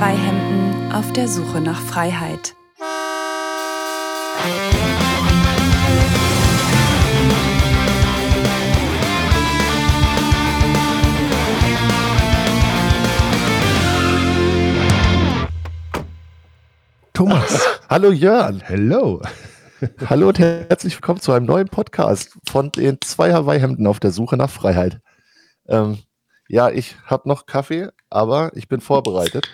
Hawaii-Hemden auf der Suche nach Freiheit. Thomas. Hallo Jörn. Hello. Hallo und herzlich willkommen zu einem neuen Podcast von den zwei Hawaii-Hemden auf der Suche nach Freiheit. Ähm, ja, ich habe noch Kaffee, aber ich bin vorbereitet.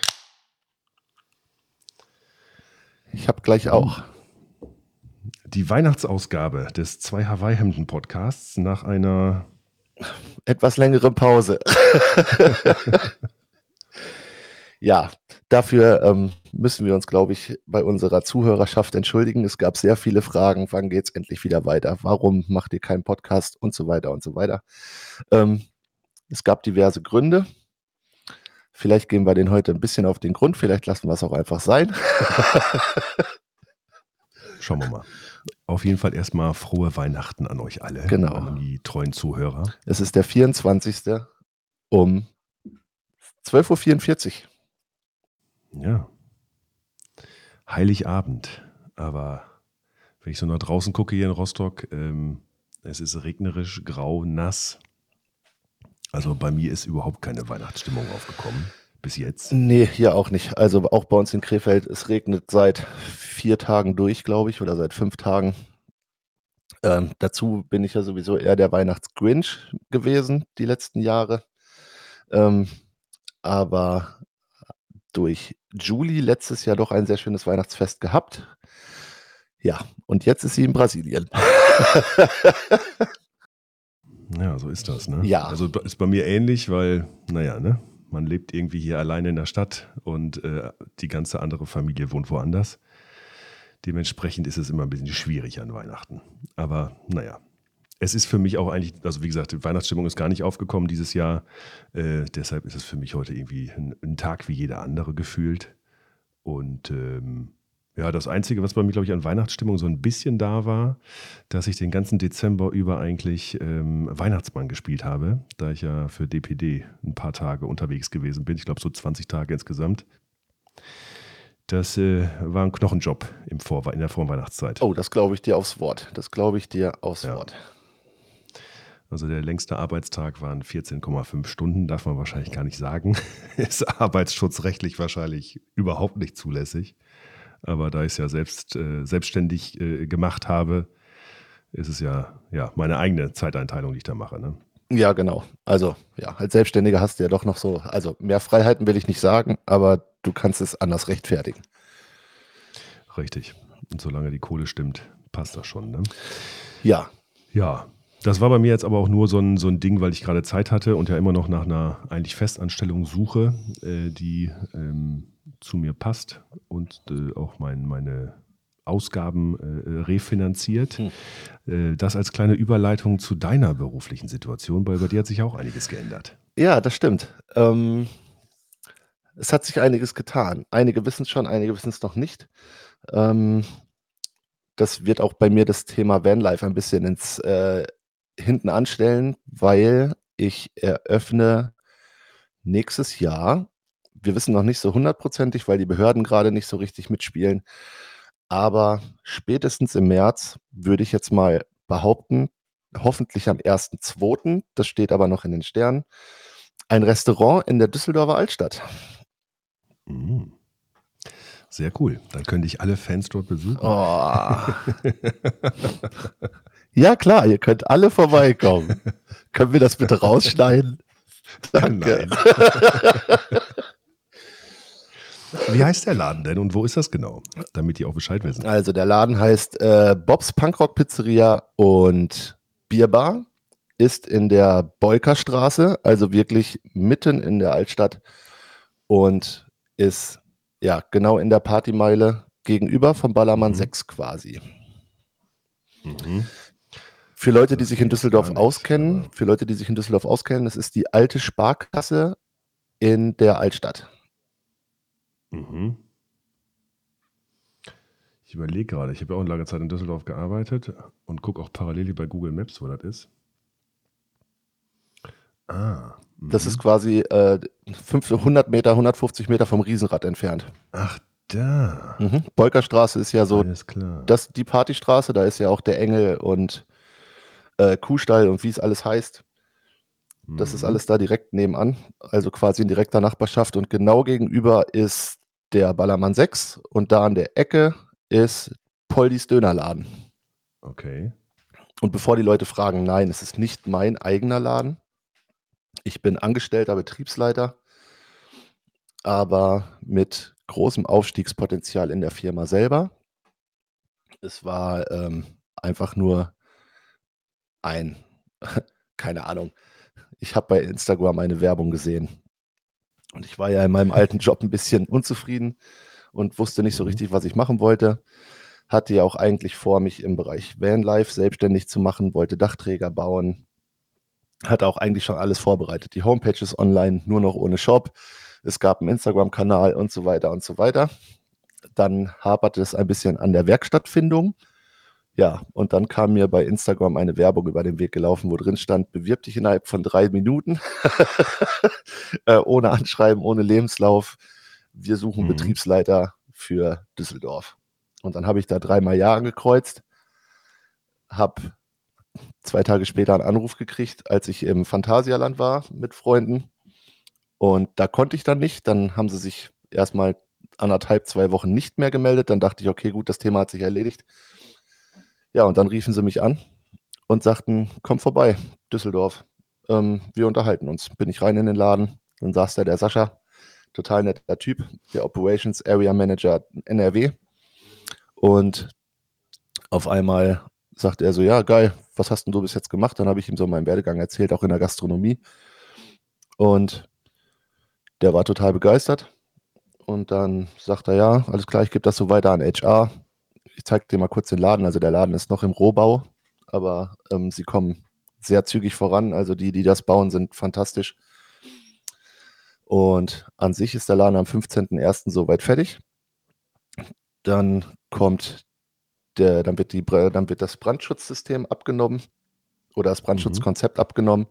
Ich habe gleich auch. Die Weihnachtsausgabe des zwei Hawaii-Hemden Podcasts nach einer etwas längeren Pause. ja, dafür ähm, müssen wir uns, glaube ich, bei unserer Zuhörerschaft entschuldigen. Es gab sehr viele Fragen. Wann geht es endlich wieder weiter? Warum macht ihr keinen Podcast? Und so weiter und so weiter. Ähm, es gab diverse Gründe. Vielleicht gehen wir den heute ein bisschen auf den Grund. Vielleicht lassen wir es auch einfach sein. Schauen wir mal. Auf jeden Fall erstmal frohe Weihnachten an euch alle. Genau. An die treuen Zuhörer. Es ist der 24. um 12.44 Uhr. Ja. Heiligabend. Aber wenn ich so nach draußen gucke hier in Rostock, ähm, es ist regnerisch, grau, nass. Also bei mir ist überhaupt keine Weihnachtsstimmung aufgekommen. Bis jetzt. Nee, hier auch nicht. Also auch bei uns in Krefeld, es regnet seit vier Tagen durch, glaube ich, oder seit fünf Tagen. Ähm, dazu bin ich ja sowieso eher der Weihnachtsgrinch gewesen die letzten Jahre. Ähm, aber durch Julie letztes Jahr doch ein sehr schönes Weihnachtsfest gehabt. Ja, und jetzt ist sie in Brasilien. ja, so ist das, ne? Ja. Also ist bei mir ähnlich, weil, naja, ne? Man lebt irgendwie hier alleine in der Stadt und äh, die ganze andere Familie wohnt woanders. Dementsprechend ist es immer ein bisschen schwierig an Weihnachten. Aber naja, es ist für mich auch eigentlich, also wie gesagt, die Weihnachtsstimmung ist gar nicht aufgekommen dieses Jahr. Äh, deshalb ist es für mich heute irgendwie ein, ein Tag wie jeder andere gefühlt. Und ähm, ja, das Einzige, was bei mir, glaube ich, an Weihnachtsstimmung so ein bisschen da war, dass ich den ganzen Dezember über eigentlich ähm, Weihnachtsmann gespielt habe, da ich ja für DPD ein paar Tage unterwegs gewesen bin. Ich glaube, so 20 Tage insgesamt. Das äh, war ein Knochenjob im Vor in der Vorweihnachtszeit. Oh, das glaube ich dir aufs Wort. Das glaube ich dir aufs ja. Wort. Also der längste Arbeitstag waren 14,5 Stunden, darf man wahrscheinlich gar nicht sagen. Ist arbeitsschutzrechtlich wahrscheinlich überhaupt nicht zulässig. Aber da ich es ja selbst äh, selbstständig äh, gemacht habe, ist es ja, ja meine eigene Zeiteinteilung, die ich da mache. Ne? Ja, genau. Also ja, als Selbstständiger hast du ja doch noch so, also mehr Freiheiten will ich nicht sagen, aber du kannst es anders rechtfertigen. Richtig. Und solange die Kohle stimmt, passt das schon. Ne? Ja. Ja, das war bei mir jetzt aber auch nur so ein, so ein Ding, weil ich gerade Zeit hatte und ja immer noch nach einer eigentlich Festanstellung suche, äh, die ähm, zu mir passt und äh, auch mein, meine Ausgaben äh, refinanziert. Hm. Äh, das als kleine Überleitung zu deiner beruflichen Situation, weil bei dir hat sich auch einiges geändert. Ja, das stimmt. Ähm, es hat sich einiges getan. Einige wissen es schon, einige wissen es noch nicht. Ähm, das wird auch bei mir das Thema Vanlife ein bisschen ins äh, hinten anstellen, weil ich eröffne nächstes Jahr, wir wissen noch nicht so hundertprozentig, weil die Behörden gerade nicht so richtig mitspielen, aber spätestens im März würde ich jetzt mal behaupten, hoffentlich am 1.2., das steht aber noch in den Sternen, ein Restaurant in der Düsseldorfer Altstadt. Mm. Sehr cool. Dann könnte ich alle Fans dort besuchen. Oh. Ja, klar, ihr könnt alle vorbeikommen. Können wir das bitte rausschneiden? Danke. Wie heißt der Laden denn und wo ist das genau? Damit die auch Bescheid wissen. Also der Laden heißt äh, Bobs Punkrock Pizzeria und Bierbar. Ist in der Beukerstraße, also wirklich mitten in der Altstadt und ist ja genau in der Partymeile gegenüber vom Ballermann mhm. 6 quasi. Mhm. Für Leute, die sich in Düsseldorf nicht, auskennen, für Leute, die sich in Düsseldorf auskennen, das ist die alte Sparkasse in der Altstadt. Mhm. Ich überlege gerade, ich habe ja auch eine lange Zeit in Düsseldorf gearbeitet und gucke auch parallel hier bei Google Maps, wo das ist. Ah, Das Mhm. ist quasi äh, 500 Meter, 150 Meter vom Riesenrad entfernt. Ach, da. Mhm. Bolkerstraße ist ja so Alles klar. das, die Partystraße, da ist ja auch der Engel und äh, Kuhstall und wie es alles heißt. Das ist Mhm. alles da direkt nebenan, also quasi in direkter Nachbarschaft. Und genau gegenüber ist der Ballermann 6 und da an der Ecke ist Poldis Dönerladen. Okay. Und bevor die Leute fragen, nein, es ist nicht mein eigener Laden. Ich bin angestellter Betriebsleiter, aber mit großem Aufstiegspotenzial in der Firma selber. Es war ähm, einfach nur ein, keine Ahnung, ich habe bei Instagram eine Werbung gesehen. Und ich war ja in meinem alten Job ein bisschen unzufrieden und wusste nicht so Mhm. richtig, was ich machen wollte. Hatte ja auch eigentlich vor, mich im Bereich Vanlife selbstständig zu machen, wollte Dachträger bauen. Hatte auch eigentlich schon alles vorbereitet. Die Homepage ist online, nur noch ohne Shop. Es gab einen Instagram-Kanal und so weiter und so weiter. Dann haperte es ein bisschen an der Werkstattfindung. Ja, und dann kam mir bei Instagram eine Werbung über den Weg gelaufen, wo drin stand, bewirb dich innerhalb von drei Minuten. äh, ohne Anschreiben, ohne Lebenslauf. Wir suchen Mhm. Betriebsleiter für Düsseldorf. Und dann habe ich da dreimal Ja angekreuzt, habe zwei Tage später einen Anruf gekriegt, als ich im Phantasialand war mit Freunden. Und da konnte ich dann nicht. Dann haben sie sich erstmal anderthalb, zwei Wochen nicht mehr gemeldet. Dann dachte ich, okay, gut, das Thema hat sich erledigt. Ja, und dann riefen sie mich an und sagten, komm vorbei, Düsseldorf. Ähm, wir unterhalten uns. Bin ich rein in den Laden. Dann saß da der Sascha, total netter Typ, der Operations Area Manager NRW. Und auf einmal sagte er so, ja, geil, was hast denn du bis jetzt gemacht? Dann habe ich ihm so meinen Werdegang erzählt, auch in der Gastronomie. Und der war total begeistert. Und dann sagt er, ja, alles klar, ich gebe das so weiter an HR. Ich zeige dir mal kurz den Laden. Also der Laden ist noch im Rohbau, aber ähm, sie kommen sehr zügig voran. Also die, die das bauen, sind fantastisch. Und an sich ist der Laden am 15.01. soweit fertig. Dann kommt der, dann wird die, dann wird das Brandschutzsystem abgenommen oder das Brandschutzkonzept abgenommen.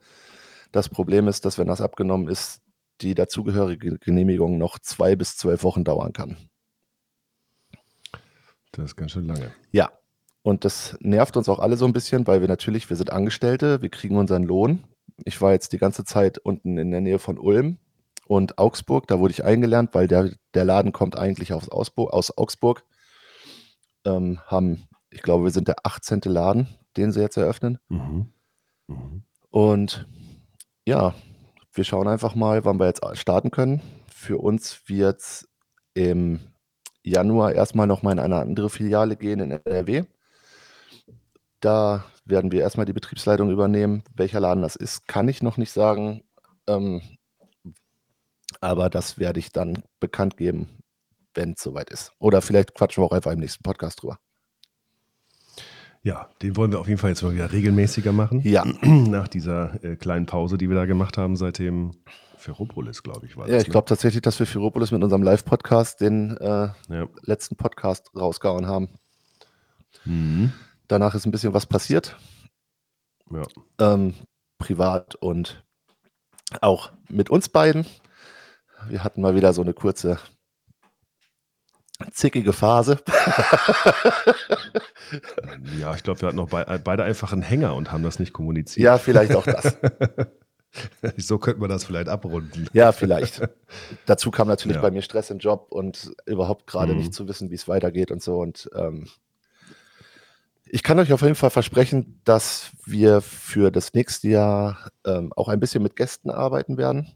Das Problem ist, dass wenn das abgenommen ist, die dazugehörige Genehmigung noch zwei bis zwölf Wochen dauern kann. Das ist ganz schön lange. Ja, und das nervt uns auch alle so ein bisschen, weil wir natürlich, wir sind Angestellte, wir kriegen unseren Lohn. Ich war jetzt die ganze Zeit unten in der Nähe von Ulm und Augsburg, da wurde ich eingelernt, weil der, der Laden kommt eigentlich aus, Ausburg, aus Augsburg. Ähm, haben, ich glaube, wir sind der 18. Laden, den sie jetzt eröffnen. Mhm. Mhm. Und ja, wir schauen einfach mal, wann wir jetzt starten können. Für uns wird es im Januar erstmal nochmal in eine andere Filiale gehen in NRW. Da werden wir erstmal die Betriebsleitung übernehmen. Welcher Laden das ist, kann ich noch nicht sagen. Ähm, aber das werde ich dann bekannt geben, wenn es soweit ist. Oder vielleicht quatschen wir auch einfach im nächsten Podcast drüber. Ja, den wollen wir auf jeden Fall jetzt mal wieder regelmäßiger machen. Ja. Nach dieser äh, kleinen Pause, die wir da gemacht haben, seitdem Ferropolis, glaube ich, war Ja, das. ich glaube tatsächlich, dass wir Firopolis mit unserem Live-Podcast den äh, Ne? letzten Podcast rausgehauen haben. Ja. Mhm. Danach ist ein bisschen was passiert, ja. ähm, privat und auch mit uns beiden. Wir hatten mal wieder so eine kurze, zickige Phase. Ja, ich glaube, wir hatten noch bei, beide einfach einen Hänger und haben das nicht kommuniziert. ja, vielleicht auch das. so könnte man das vielleicht abrunden. Ja, vielleicht. Dazu kam natürlich Ja. bei mir Stress im Job und überhaupt gerade Mhm. nicht zu wissen, wie es weitergeht und so. Und ähm, ich kann euch auf jeden Fall versprechen, dass wir für das nächste Jahr ähm, auch ein bisschen mit Gästen arbeiten werden.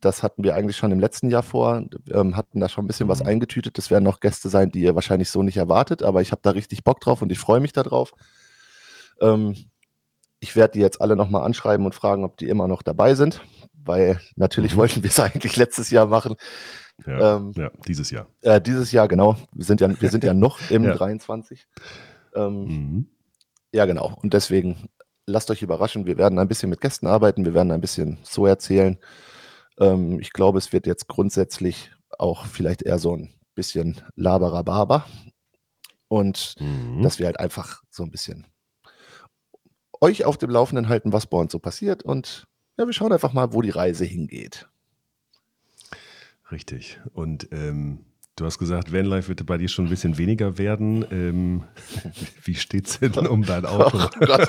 Das hatten wir eigentlich schon im letzten Jahr vor, ähm, hatten da schon ein bisschen was Mhm. eingetütet. Das werden noch Gäste sein, die ihr wahrscheinlich so nicht erwartet, aber ich habe da richtig Bock drauf und ich freue mich darauf. Ähm, ich werde die jetzt alle nochmal anschreiben und fragen, ob die immer noch dabei sind, weil natürlich Mhm. wollten wir es eigentlich letztes Jahr machen. Ja, Ähm, ja dieses Jahr. äh, dieses Jahr, genau. Wir sind ja, wir sind ja noch im Ja. 23. Ähm, Mhm. ja, genau. Und deswegen lasst euch überraschen. Wir werden ein bisschen mit Gästen arbeiten. Wir werden ein bisschen so erzählen. Ähm, ich glaube, es wird jetzt grundsätzlich auch vielleicht eher so ein bisschen Laberababer. Und Mhm. dass wir halt einfach so ein bisschen euch auf dem Laufenden halten, was bei uns so passiert. Und ja, wir schauen einfach mal, wo die Reise hingeht. Richtig. Und ähm, du hast gesagt, Vanlife wird bei dir schon ein bisschen weniger werden. Ähm, wie steht es denn um dein Auto? Oh.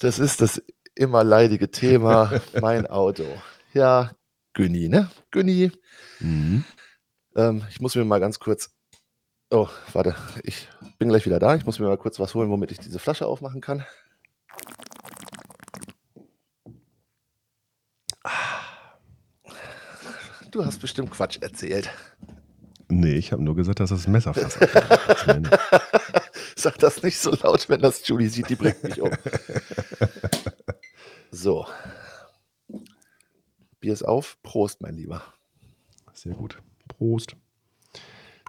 Das ist das immer leidige Thema, mein Auto. Ja, Günni, ne? Günni. Mhm. Ähm, ich muss mir mal ganz kurz. Oh, warte, ich bin gleich wieder da. Ich muss mir mal kurz was holen, womit ich diese Flasche aufmachen kann. Du hast bestimmt Quatsch erzählt. Nee, ich habe nur gesagt, dass das Messerfass ist. Sag das nicht so laut, wenn das Julie sieht, die bringt mich um. So. Bier ist auf. Prost, mein Lieber. Sehr gut. Prost.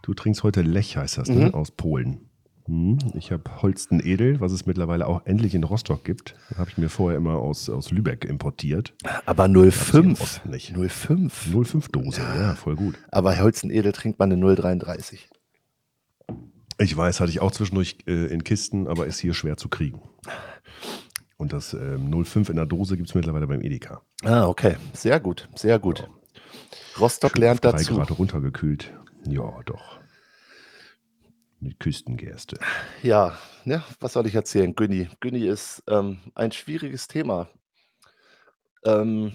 Du trinkst heute Lech, heißt das, ne? mhm. ne? aus Polen. Hm, ich habe Holsten Edel, was es mittlerweile auch endlich in Rostock gibt. Habe ich mir vorher immer aus, aus Lübeck importiert. Aber 05. Nicht. 05. 05 Dose, ja. ja, voll gut. Aber Holsten Edel trinkt man eine 033. Ich weiß, hatte ich auch zwischendurch äh, in Kisten, aber ist hier schwer zu kriegen. Und das äh, 05 in der Dose gibt es mittlerweile beim Edeka. Ah, okay. Sehr gut, sehr gut. Ja. Rostock Schön lernt dazu. Grad runtergekühlt. Ja, doch mit Küstengerste. Ja, ne, was soll ich erzählen? Günni. Günni ist ähm, ein schwieriges Thema. Ähm,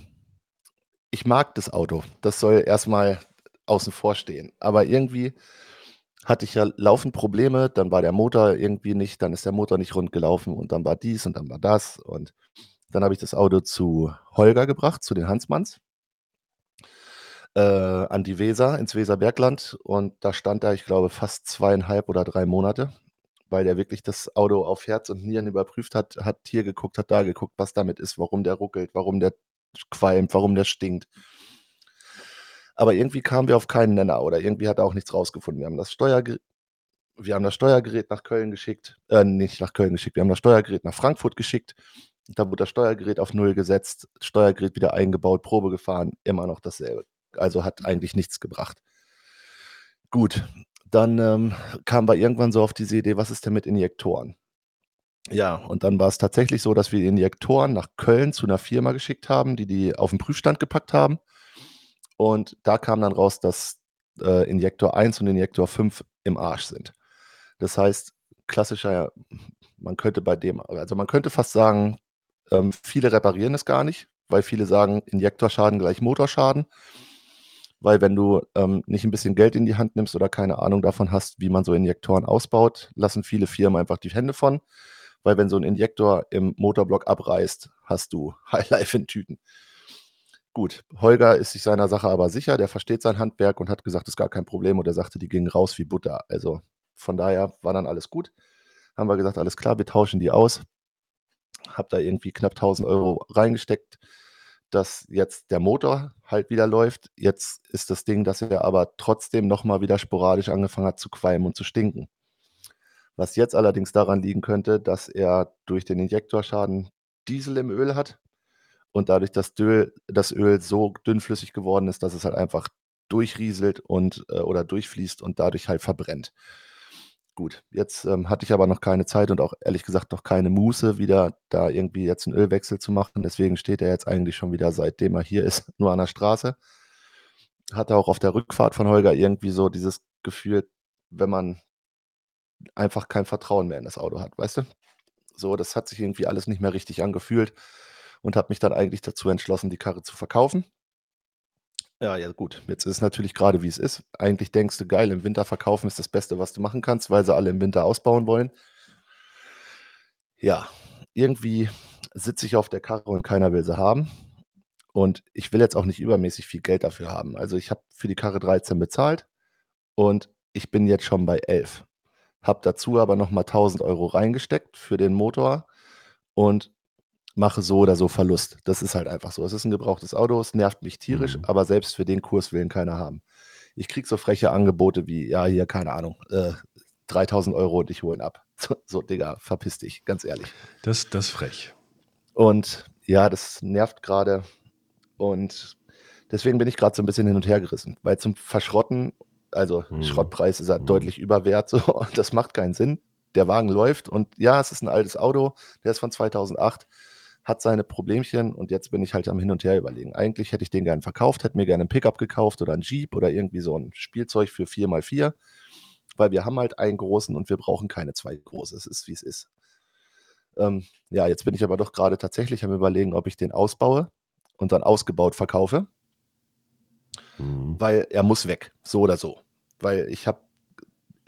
ich mag das Auto. Das soll erstmal außen vor stehen. Aber irgendwie hatte ich ja laufend Probleme. Dann war der Motor irgendwie nicht, dann ist der Motor nicht rund gelaufen und dann war dies und dann war das. Und dann habe ich das Auto zu Holger gebracht, zu den Hansmanns äh, an die Weser, ins Weserbergland. Und da stand er, ich glaube, fast zweieinhalb oder drei Monate, weil der wirklich das Auto auf Herz und Nieren überprüft hat, hat hier geguckt, hat da geguckt, was damit ist, warum der ruckelt, warum der qualmt, warum der stinkt. Aber irgendwie kamen wir auf keinen Nenner oder irgendwie hat er auch nichts rausgefunden. Wir haben das Steuergerät, wir haben das Steuergerät nach Köln geschickt, äh, nicht nach Köln geschickt, wir haben das Steuergerät nach Frankfurt geschickt. Da wurde das Steuergerät auf Null gesetzt, Steuergerät wieder eingebaut, Probe gefahren, immer noch dasselbe also hat eigentlich nichts gebracht. Gut, dann ähm, kamen wir irgendwann so auf diese Idee, was ist denn mit Injektoren? Ja, und dann war es tatsächlich so, dass wir die Injektoren nach Köln zu einer Firma geschickt haben, die die auf den Prüfstand gepackt haben. Und da kam dann raus, dass äh, Injektor 1 und Injektor 5 im Arsch sind. Das heißt, klassischer, man könnte bei dem, also man könnte fast sagen, ähm, viele reparieren es gar nicht, weil viele sagen, Injektorschaden gleich Motorschaden weil wenn du ähm, nicht ein bisschen Geld in die Hand nimmst oder keine Ahnung davon hast, wie man so Injektoren ausbaut, lassen viele Firmen einfach die Hände von, weil wenn so ein Injektor im Motorblock abreißt, hast du Highlife in Tüten. Gut, Holger ist sich seiner Sache aber sicher, der versteht sein Handwerk und hat gesagt, ist gar kein Problem und er sagte, die gingen raus wie Butter. Also von daher war dann alles gut. Haben wir gesagt, alles klar, wir tauschen die aus. Hab da irgendwie knapp 1000 Euro reingesteckt dass jetzt der Motor halt wieder läuft. Jetzt ist das Ding, dass er aber trotzdem nochmal wieder sporadisch angefangen hat zu qualmen und zu stinken. Was jetzt allerdings daran liegen könnte, dass er durch den Injektorschaden Diesel im Öl hat und dadurch das Öl, das Öl so dünnflüssig geworden ist, dass es halt einfach durchrieselt und äh, oder durchfließt und dadurch halt verbrennt. Gut, jetzt ähm, hatte ich aber noch keine Zeit und auch ehrlich gesagt noch keine Muße, wieder da irgendwie jetzt einen Ölwechsel zu machen. Deswegen steht er jetzt eigentlich schon wieder, seitdem er hier ist, nur an der Straße. Hatte auch auf der Rückfahrt von Holger irgendwie so dieses Gefühl, wenn man einfach kein Vertrauen mehr in das Auto hat, weißt du? So, das hat sich irgendwie alles nicht mehr richtig angefühlt und habe mich dann eigentlich dazu entschlossen, die Karre zu verkaufen. Ja, ja, gut. Jetzt ist es natürlich gerade, wie es ist. Eigentlich denkst du, geil, im Winter verkaufen ist das Beste, was du machen kannst, weil sie alle im Winter ausbauen wollen. Ja, irgendwie sitze ich auf der Karre und keiner will sie haben. Und ich will jetzt auch nicht übermäßig viel Geld dafür haben. Also ich habe für die Karre 13 bezahlt und ich bin jetzt schon bei 11. Habe dazu aber nochmal 1000 Euro reingesteckt für den Motor und mache so oder so Verlust. Das ist halt einfach so. Es ist ein gebrauchtes Auto, es nervt mich tierisch, mhm. aber selbst für den Kurs will ihn keiner haben. Ich kriege so freche Angebote wie, ja, hier, keine Ahnung, äh, 3000 Euro und ich hole ihn ab. So, so, Digga, verpiss dich, ganz ehrlich. Das, das ist frech. Und ja, das nervt gerade. Und deswegen bin ich gerade so ein bisschen hin und her gerissen, weil zum Verschrotten, also mhm. Schrottpreis ist halt mhm. deutlich überwert, so, und das macht keinen Sinn. Der Wagen läuft und ja, es ist ein altes Auto, der ist von 2008 hat seine Problemchen und jetzt bin ich halt am Hin und Her überlegen. Eigentlich hätte ich den gerne verkauft, hätte mir gerne ein Pickup gekauft oder ein Jeep oder irgendwie so ein Spielzeug für 4x4, weil wir haben halt einen großen und wir brauchen keine zwei große. Es ist, wie es ist. Ähm, ja, jetzt bin ich aber doch gerade tatsächlich am Überlegen, ob ich den ausbaue und dann ausgebaut verkaufe, Mhm. weil er muss weg, so oder so. Weil ich habe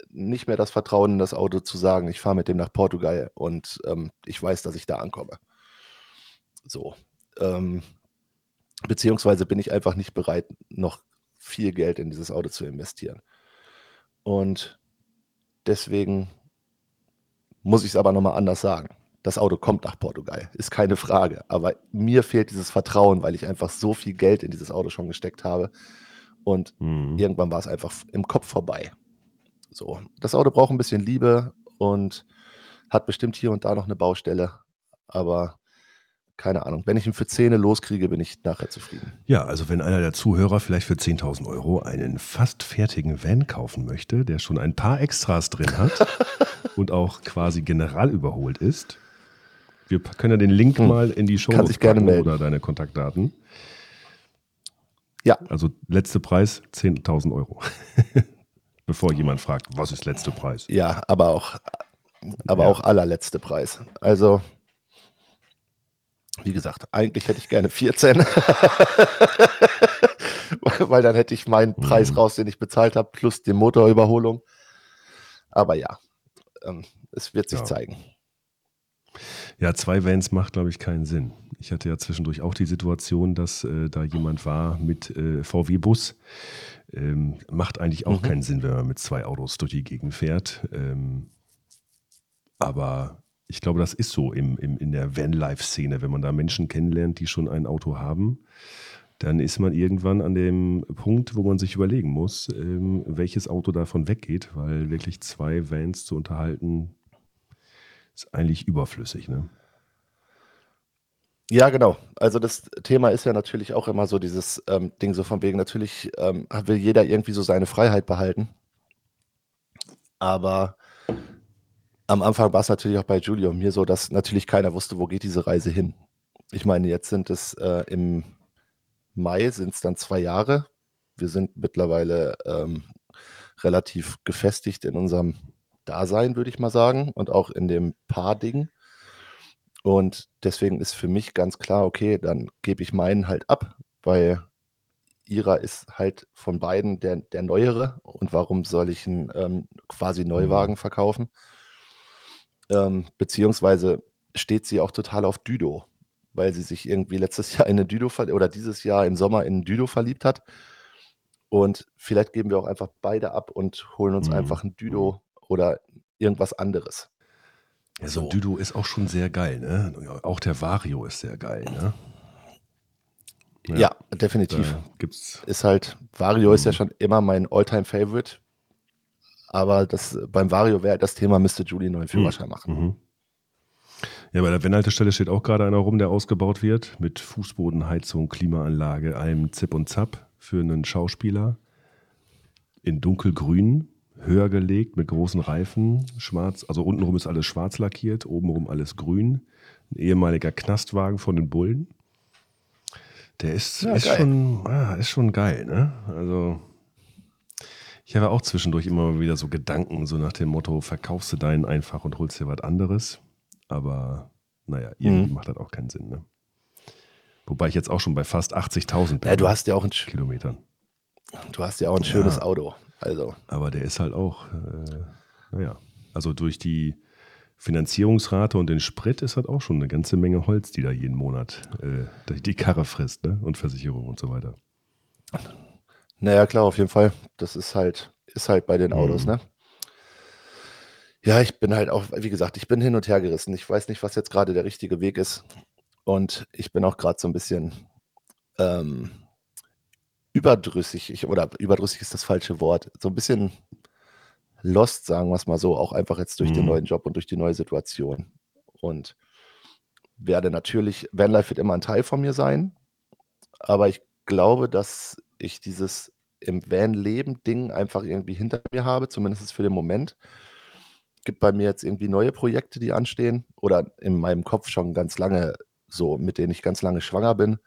nicht mehr das Vertrauen in das Auto zu sagen, ich fahre mit dem nach Portugal und ähm, ich weiß, dass ich da ankomme. So. Ähm, beziehungsweise bin ich einfach nicht bereit, noch viel Geld in dieses Auto zu investieren. Und deswegen muss ich es aber nochmal anders sagen. Das Auto kommt nach Portugal, ist keine Frage. Aber mir fehlt dieses Vertrauen, weil ich einfach so viel Geld in dieses Auto schon gesteckt habe. Und Mhm. irgendwann war es einfach im Kopf vorbei. So, das Auto braucht ein bisschen Liebe und hat bestimmt hier und da noch eine Baustelle, aber keine Ahnung. Wenn ich ihn für Zähne loskriege, bin ich nachher zufrieden. Ja, also wenn einer der Zuhörer vielleicht für 10.000 Euro einen fast fertigen Van kaufen möchte, der schon ein paar Extras drin hat und auch quasi general überholt ist, wir können ja den Link Hm. mal in die Show Kann gerne melden. oder deine Kontaktdaten. Ja. Also letzter Preis 10.000 Euro. Bevor jemand fragt, was ist letzter Preis? Ja, aber auch, aber Ja. auch allerletzte Preis. Also, wie gesagt, eigentlich hätte ich gerne 14. Weil dann hätte ich meinen Preis Mhm. raus, den ich bezahlt habe, plus die Motorüberholung. Aber ja, ähm, es wird sich Ja. zeigen. Ja, zwei Vans macht, glaube ich, keinen Sinn. Ich hatte ja zwischendurch auch die Situation, dass äh, da jemand war mit äh, VW-Bus. Ähm, macht eigentlich auch Mhm. keinen Sinn, wenn man mit zwei Autos durch die Gegend fährt. Ähm, aber ich glaube, das ist so im, im, in der Van-Life-Szene. Wenn man da Menschen kennenlernt, die schon ein Auto haben, dann ist man irgendwann an dem Punkt, wo man sich überlegen muss, ähm, welches Auto davon weggeht, weil wirklich zwei Vans zu unterhalten, ist eigentlich überflüssig. Ne? Ja, genau. Also das Thema ist ja natürlich auch immer so dieses ähm, Ding so von wegen, natürlich ähm, will jeder irgendwie so seine Freiheit behalten. Aber am Anfang war es natürlich auch bei Julio und mir so, dass natürlich keiner wusste, wo geht diese Reise hin. Ich meine, jetzt sind es äh, im Mai sind es dann zwei Jahre. Wir sind mittlerweile ähm, relativ gefestigt in unserem Dasein, würde ich mal sagen, und auch in dem Paar-Ding. Und deswegen ist für mich ganz klar, okay, dann gebe ich meinen halt ab, weil Ira ist halt von beiden der, der neuere. Und warum soll ich einen ähm, quasi Neuwagen verkaufen? Ähm, beziehungsweise steht sie auch total auf Düdo, weil sie sich irgendwie letztes Jahr in eine Düdo oder dieses Jahr im Sommer in Düdo verliebt hat. Und vielleicht geben wir auch einfach beide ab und holen uns Mhm. einfach ein Düdo oder irgendwas anderes. Ja, so ein. Düdo ist auch schon sehr geil, ne? Auch der Vario ist sehr geil, ne? Ja, definitiv. Da gibt's. ist halt, Vario ist ja Mhm. schon immer mein Alltime favorite Aber das, beim Vario wäre das Thema, müsste Julie einen neuen Führerschein machen. Mhm. Ja, bei der Wenn-Haltestelle steht auch gerade einer rum, der ausgebaut wird. Mit Fußbodenheizung, Klimaanlage, allem Zip und Zap für einen Schauspieler. In dunkelgrün, höher gelegt, mit großen Reifen, schwarz. Also untenrum ist alles schwarz lackiert, obenrum alles grün. Ein ehemaliger Knastwagen von den Bullen. Der ist, Ja, ist, schon, ah, ist schon geil, ne? Also, ich habe auch zwischendurch immer mal wieder so Gedanken, so nach dem Motto, verkaufst du deinen einfach und holst dir was anderes. Aber naja, irgendwie Mhm. macht das auch keinen Sinn, ne? Wobei ich jetzt auch schon bei fast 80.000 bin. Ja, du hast ja auch ein, Kilometern. du hast ja auch ein schönes Ja. Auto. Also, Aber der ist halt auch, äh, naja, also durch die Finanzierungsrate und den Sprit ist halt auch schon eine ganze Menge Holz, die da jeden Monat äh, die- die Karre frisst, ne? Und Versicherung und so weiter. Naja, klar, auf jeden Fall. Das ist halt, ist halt bei den Autos, Mhm. ne? Ja, ich bin halt auch, wie gesagt, ich bin hin und her gerissen. Ich weiß nicht, was jetzt gerade der richtige Weg ist. Und ich bin auch gerade so ein bisschen ähm, überdrüssig. Ich, oder überdrüssig ist das falsche Wort. So ein bisschen lost, sagen wir es mal so, auch einfach jetzt durch den Mhm. neuen Job und durch die neue Situation. Und werde natürlich, Vanlife wird immer ein Teil von mir sein, aber ich glaube, dass ich dieses im Van-Leben-Ding einfach irgendwie hinter mir habe, zumindest für den Moment. Gibt bei mir jetzt irgendwie neue Projekte, die anstehen oder in meinem Kopf schon ganz lange so mit denen ich ganz lange schwanger bin.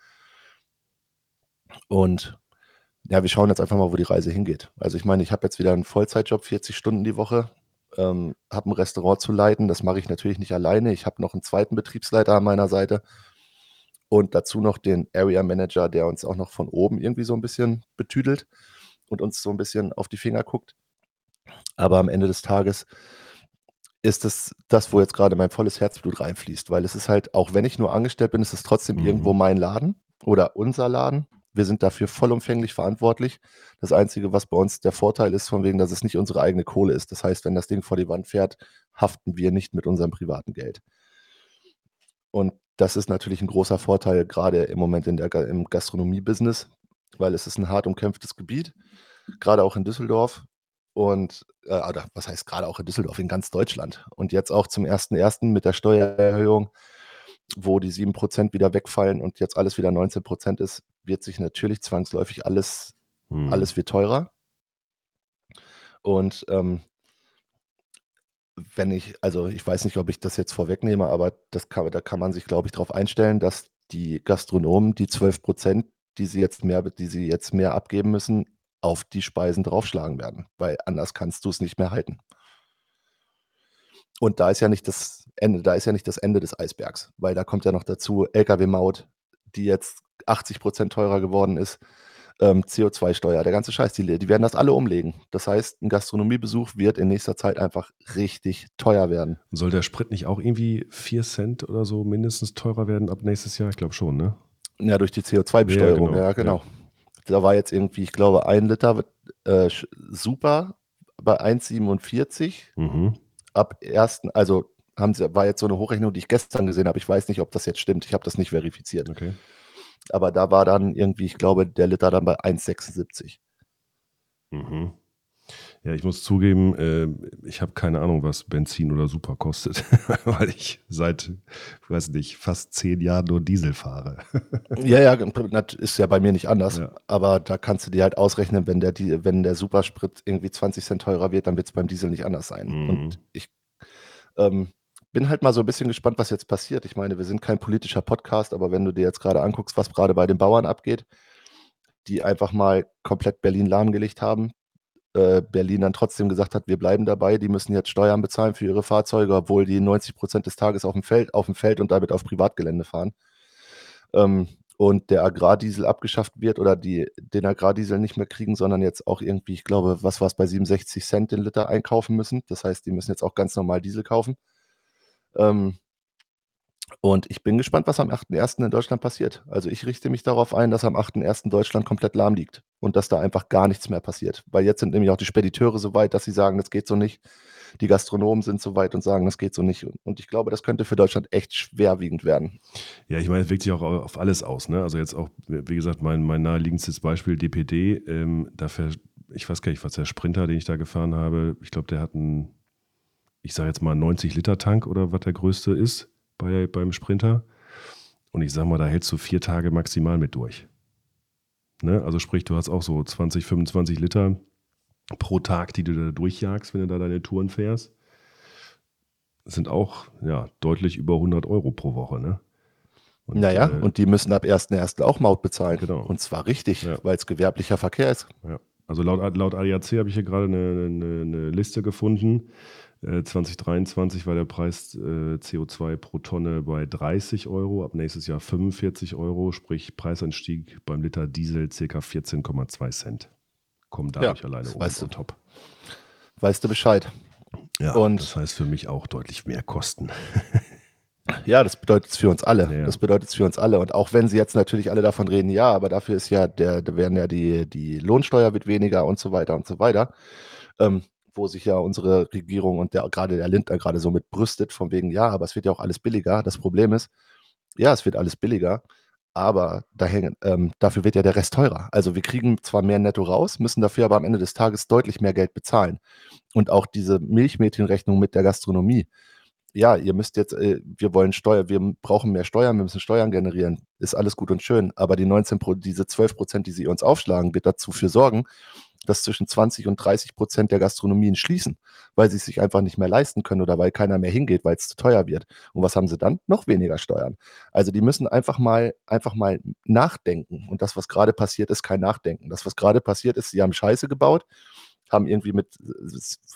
Und ja, wir schauen jetzt einfach mal, wo die Reise hingeht. Also ich meine, ich habe jetzt wieder einen Vollzeitjob, 40 Stunden die Woche, ähm, habe ein Restaurant zu leiten. Das mache ich natürlich nicht alleine. Ich habe noch einen zweiten Betriebsleiter an meiner Seite und dazu noch den Area Manager, der uns auch noch von oben irgendwie so ein bisschen betüdelt und uns so ein bisschen auf die Finger guckt. Aber am Ende des Tages ist es das, wo jetzt gerade mein volles Herzblut reinfließt, weil es ist halt, auch wenn ich nur angestellt bin, ist es trotzdem mhm. irgendwo mein Laden oder unser Laden. Wir sind dafür vollumfänglich verantwortlich. Das Einzige, was bei uns der Vorteil ist, von wegen, dass es nicht unsere eigene Kohle ist. Das heißt, wenn das Ding vor die Wand fährt, haften wir nicht mit unserem privaten Geld. Und das ist natürlich ein großer Vorteil, gerade im Moment in der, im Gastronomie-Business, weil es ist ein hart umkämpftes Gebiet, gerade auch in Düsseldorf. Und äh, oder was heißt gerade auch in Düsseldorf, in ganz Deutschland. Und jetzt auch zum 1.1. mit der Steuererhöhung, wo die 7% wieder wegfallen und jetzt alles wieder 19% ist, wird sich natürlich zwangsläufig alles, hm. alles wird teurer. Und ähm, wenn ich, also ich weiß nicht, ob ich das jetzt vorwegnehme, aber das kann, da kann man sich, glaube ich, darauf einstellen, dass die Gastronomen die 12 Prozent, die sie jetzt mehr, die sie jetzt mehr abgeben müssen, auf die Speisen draufschlagen werden, weil anders kannst du es nicht mehr halten. Und da ist ja nicht das Ende, da ist ja nicht das Ende des Eisbergs, weil da kommt ja noch dazu Lkw-Maut, die jetzt 80 Prozent teurer geworden ist, ähm, CO2-Steuer, der ganze Scheiß, die, die werden das alle umlegen. Das heißt, ein Gastronomiebesuch wird in nächster Zeit einfach richtig teuer werden. Soll der Sprit nicht auch irgendwie 4 Cent oder so mindestens teurer werden ab nächstes Jahr? Ich glaube schon, ne? Ja, durch die CO2-Besteuerung, ja, genau. Ja, genau. Ja. Da war jetzt irgendwie, ich glaube, ein Liter äh, super bei 1,47. Mhm. Ab ersten, also haben sie, war jetzt so eine Hochrechnung, die ich gestern gesehen habe. Ich weiß nicht, ob das jetzt stimmt. Ich habe das nicht verifiziert. Okay. Aber da war dann irgendwie, ich glaube, der Liter dann bei 1,76. Mhm. Ja, ich muss zugeben, äh, ich habe keine Ahnung, was Benzin oder Super kostet, weil ich seit, weiß nicht, fast zehn Jahren nur Diesel fahre. ja, ja, das ist ja bei mir nicht anders. Ja. Aber da kannst du dir halt ausrechnen, wenn der, wenn der Supersprit irgendwie 20 Cent teurer wird, dann wird es beim Diesel nicht anders sein. Mhm. Und ich ähm, bin halt mal so ein bisschen gespannt, was jetzt passiert. Ich meine, wir sind kein politischer Podcast, aber wenn du dir jetzt gerade anguckst, was gerade bei den Bauern abgeht, die einfach mal komplett Berlin lahmgelegt haben, äh, Berlin dann trotzdem gesagt hat, wir bleiben dabei, die müssen jetzt Steuern bezahlen für ihre Fahrzeuge, obwohl die 90 Prozent des Tages auf dem Feld, auf dem Feld und damit auf Privatgelände fahren. Ähm, und der Agrardiesel abgeschafft wird oder die den Agrardiesel nicht mehr kriegen, sondern jetzt auch irgendwie, ich glaube, was war es bei 67 Cent den Liter einkaufen müssen. Das heißt, die müssen jetzt auch ganz normal Diesel kaufen. Ähm, und ich bin gespannt, was am 8.1. in Deutschland passiert. Also ich richte mich darauf ein, dass am 8.1. Deutschland komplett lahm liegt und dass da einfach gar nichts mehr passiert. Weil jetzt sind nämlich auch die Spediteure so weit, dass sie sagen, das geht so nicht. Die Gastronomen sind so weit und sagen, das geht so nicht. Und ich glaube, das könnte für Deutschland echt schwerwiegend werden. Ja, ich meine, es wirkt sich auch auf alles aus. Ne? Also jetzt auch, wie gesagt, mein, mein naheliegendstes Beispiel DPD. Ähm, dafür, ich weiß gar nicht, was der Sprinter, den ich da gefahren habe, ich glaube, der hat einen ich sage jetzt mal 90 Liter Tank oder was der größte ist bei, beim Sprinter. Und ich sage mal, da hältst du vier Tage maximal mit durch. Ne? Also sprich, du hast auch so 20, 25 Liter pro Tag, die du da durchjagst, wenn du da deine Touren fährst. Das sind auch ja, deutlich über 100 Euro pro Woche. Ne? Und, naja, äh, und die müssen ab 1.1. auch Maut bezahlen. Genau. Und zwar richtig, ja. weil es gewerblicher Verkehr ist. Ja. Also laut, laut ADAC habe ich hier gerade eine, eine, eine Liste gefunden 2023 äh, war der Preis äh, CO2 pro Tonne bei 30 Euro, ab nächstes Jahr 45 Euro, sprich Preisanstieg beim Liter Diesel ca. 14,2 Cent. Kommen dadurch ja, alleine oben weißt du, top. Weißt du Bescheid. Ja, und das heißt für mich auch deutlich mehr Kosten. Ja, das bedeutet es für uns alle. Ja. Das bedeutet es für uns alle. Und auch wenn sie jetzt natürlich alle davon reden, ja, aber dafür ist ja, der, da werden ja die, die Lohnsteuer wird weniger und so weiter und so weiter. Ähm, wo sich ja unsere Regierung und der, gerade der Lindner gerade so mit brüstet, von wegen, ja, aber es wird ja auch alles billiger. Das Problem ist, ja, es wird alles billiger, aber da hängen, ähm, dafür wird ja der Rest teurer. Also wir kriegen zwar mehr netto raus, müssen dafür aber am Ende des Tages deutlich mehr Geld bezahlen. Und auch diese Milchmädchenrechnung mit der Gastronomie. Ja, ihr müsst jetzt, äh, wir wollen Steuer, wir brauchen mehr Steuern, wir müssen Steuern generieren. Ist alles gut und schön, aber die 19 diese 12 Prozent, die sie uns aufschlagen, wird dazu für sorgen, dass zwischen 20 und 30 Prozent der Gastronomien schließen, weil sie es sich einfach nicht mehr leisten können oder weil keiner mehr hingeht, weil es zu teuer wird. Und was haben sie dann? Noch weniger Steuern. Also die müssen einfach mal, einfach mal nachdenken. Und das, was gerade passiert, ist kein Nachdenken. Das, was gerade passiert ist, sie haben Scheiße gebaut, haben irgendwie mit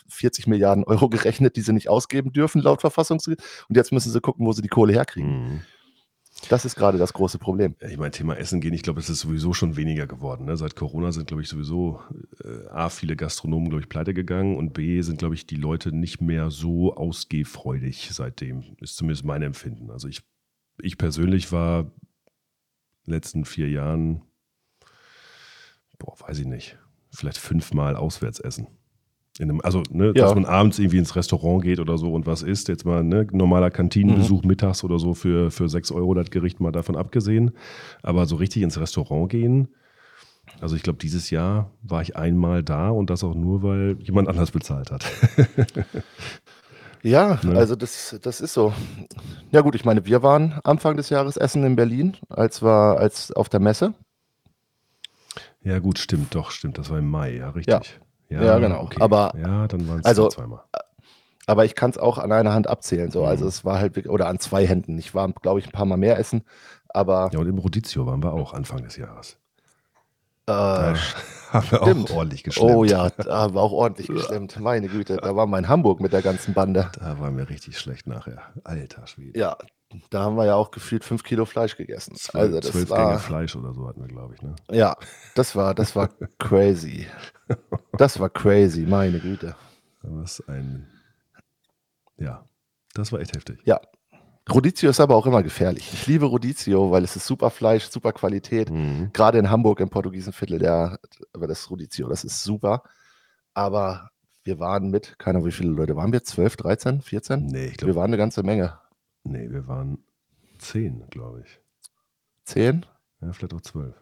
40 Milliarden Euro gerechnet, die sie nicht ausgeben dürfen, laut Verfassungsgericht. Und jetzt müssen sie gucken, wo sie die Kohle herkriegen. Mhm. Das ist gerade das große Problem. Ich meine, Thema Essen gehen, ich glaube, es ist sowieso schon weniger geworden. Ne? Seit Corona sind, glaube ich, sowieso äh, A, viele Gastronomen, glaube ich, pleite gegangen und B, sind, glaube ich, die Leute nicht mehr so ausgehfreudig seitdem. Ist zumindest mein Empfinden. Also ich, ich persönlich war in den letzten vier Jahren, boah, weiß ich nicht, vielleicht fünfmal auswärts essen. In einem, also, ne, Ja. dass man abends irgendwie ins Restaurant geht oder so und was isst. Jetzt mal ne, normaler Kantinenbesuch Mhm. mittags oder so für, für 6 Euro das Gericht mal davon abgesehen. Aber so richtig ins Restaurant gehen, also ich glaube, dieses Jahr war ich einmal da und das auch nur, weil jemand anders bezahlt hat. Ja, Ne? also das, das ist so. Ja gut, ich meine, wir waren Anfang des Jahres essen in Berlin, als wir als auf der Messe. ja, gut, stimmt, doch, stimmt. Das war im Mai, ja, richtig. Ja, genau. Aber- ja, dann waren es also- zweimal. Aber ich kann es auch an einer Hand abzählen. So. Also Mhm. es war halt oder an zwei Händen. Ich war, glaube ich, ein paar Mal mehr essen. Aber Ja, und im Rodizio waren wir auch Anfang des Jahres. äh, Da haben wir stimmt. auch ordentlich geschleppt. oh ja, da war auch ordentlich gestimmt. Meine Güte, da waren wir in Hamburg mit der ganzen Bande. Da waren wir richtig schlecht nachher. Alter Schwede. Ja, da haben wir ja auch gefühlt fünf Kilo Fleisch gegessen. Zwölf, Also das zwölf Gänge war, Fleisch oder so hatten wir, glaube ich. Ne? ja, das war, das war crazy. Das war crazy, meine Güte. Was ein. Ja, das war echt heftig. Rodizio ist aber auch immer gefährlich. Ich liebe Rodizio, weil es ist super Fleisch, super Qualität. Mhm. Gerade in Hamburg im Portugiesenviertel, der, aber das Rodizio, das ist super. Aber wir waren mit, keine Ahnung, wie viele Leute waren wir? 12, 13, 14? Nee, ich Wir glaube, waren eine ganze Menge. Nee, wir waren zehn, glaube ich. 10? Ja, vielleicht auch zwölf.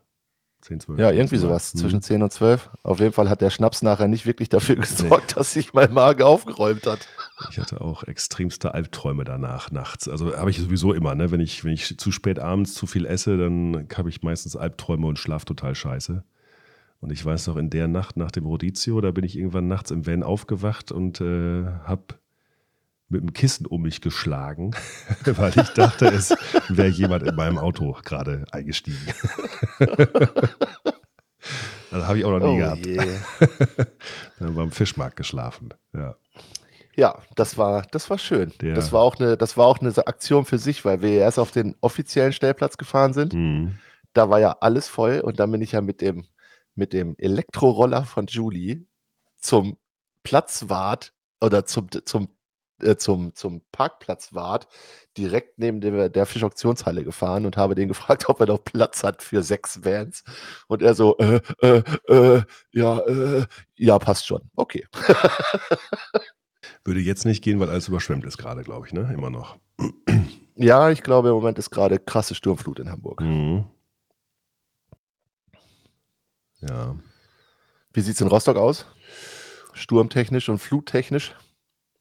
Zehn, zwölf. Ja, irgendwie sowas. Mhm. Zwischen 10 und 12. Auf jeden Fall hat der Schnaps nachher nicht wirklich dafür gesorgt, dass sich mein Magen aufgeräumt hat. Ich hatte auch extremste Albträume danach nachts. Also habe ich sowieso immer, ne? Wenn ich, wenn ich zu spät abends zu viel esse, dann habe ich meistens Albträume und schlaf total scheiße. Und ich weiß noch, in der Nacht nach dem Rodizio, da bin ich irgendwann nachts im Van aufgewacht und äh, habe mit dem Kissen um mich geschlagen, weil ich dachte, es wäre jemand in meinem Auto gerade eingestiegen. das habe ich auch noch nie gehabt. Oh je. Dann haben wir am Fischmarkt geschlafen. Ja. Ja, das war, das war schön. Der- Das war auch eine, das war auch eine Aktion für sich, weil wir erst auf den offiziellen Stellplatz gefahren sind. Mhm. Da war ja alles voll und dann bin ich ja mit dem, mit dem Elektroroller von Julie zum Platzwart oder zum, zum, äh, zum, zum Parkplatzwart direkt neben der, der Fischauktionshalle gefahren und habe den gefragt, ob er noch Platz hat für sechs Vans. Und er so, äh, äh, äh, ja, äh, ja, passt schon. Okay. Würde jetzt nicht gehen, weil alles überschwemmt ist gerade, glaube ich, ne? Immer noch. Ja, ich glaube, im Moment ist gerade krasse Sturmflut in Hamburg. Mhm. Ja. Wie sieht es in Rostock aus? Sturmtechnisch und fluttechnisch?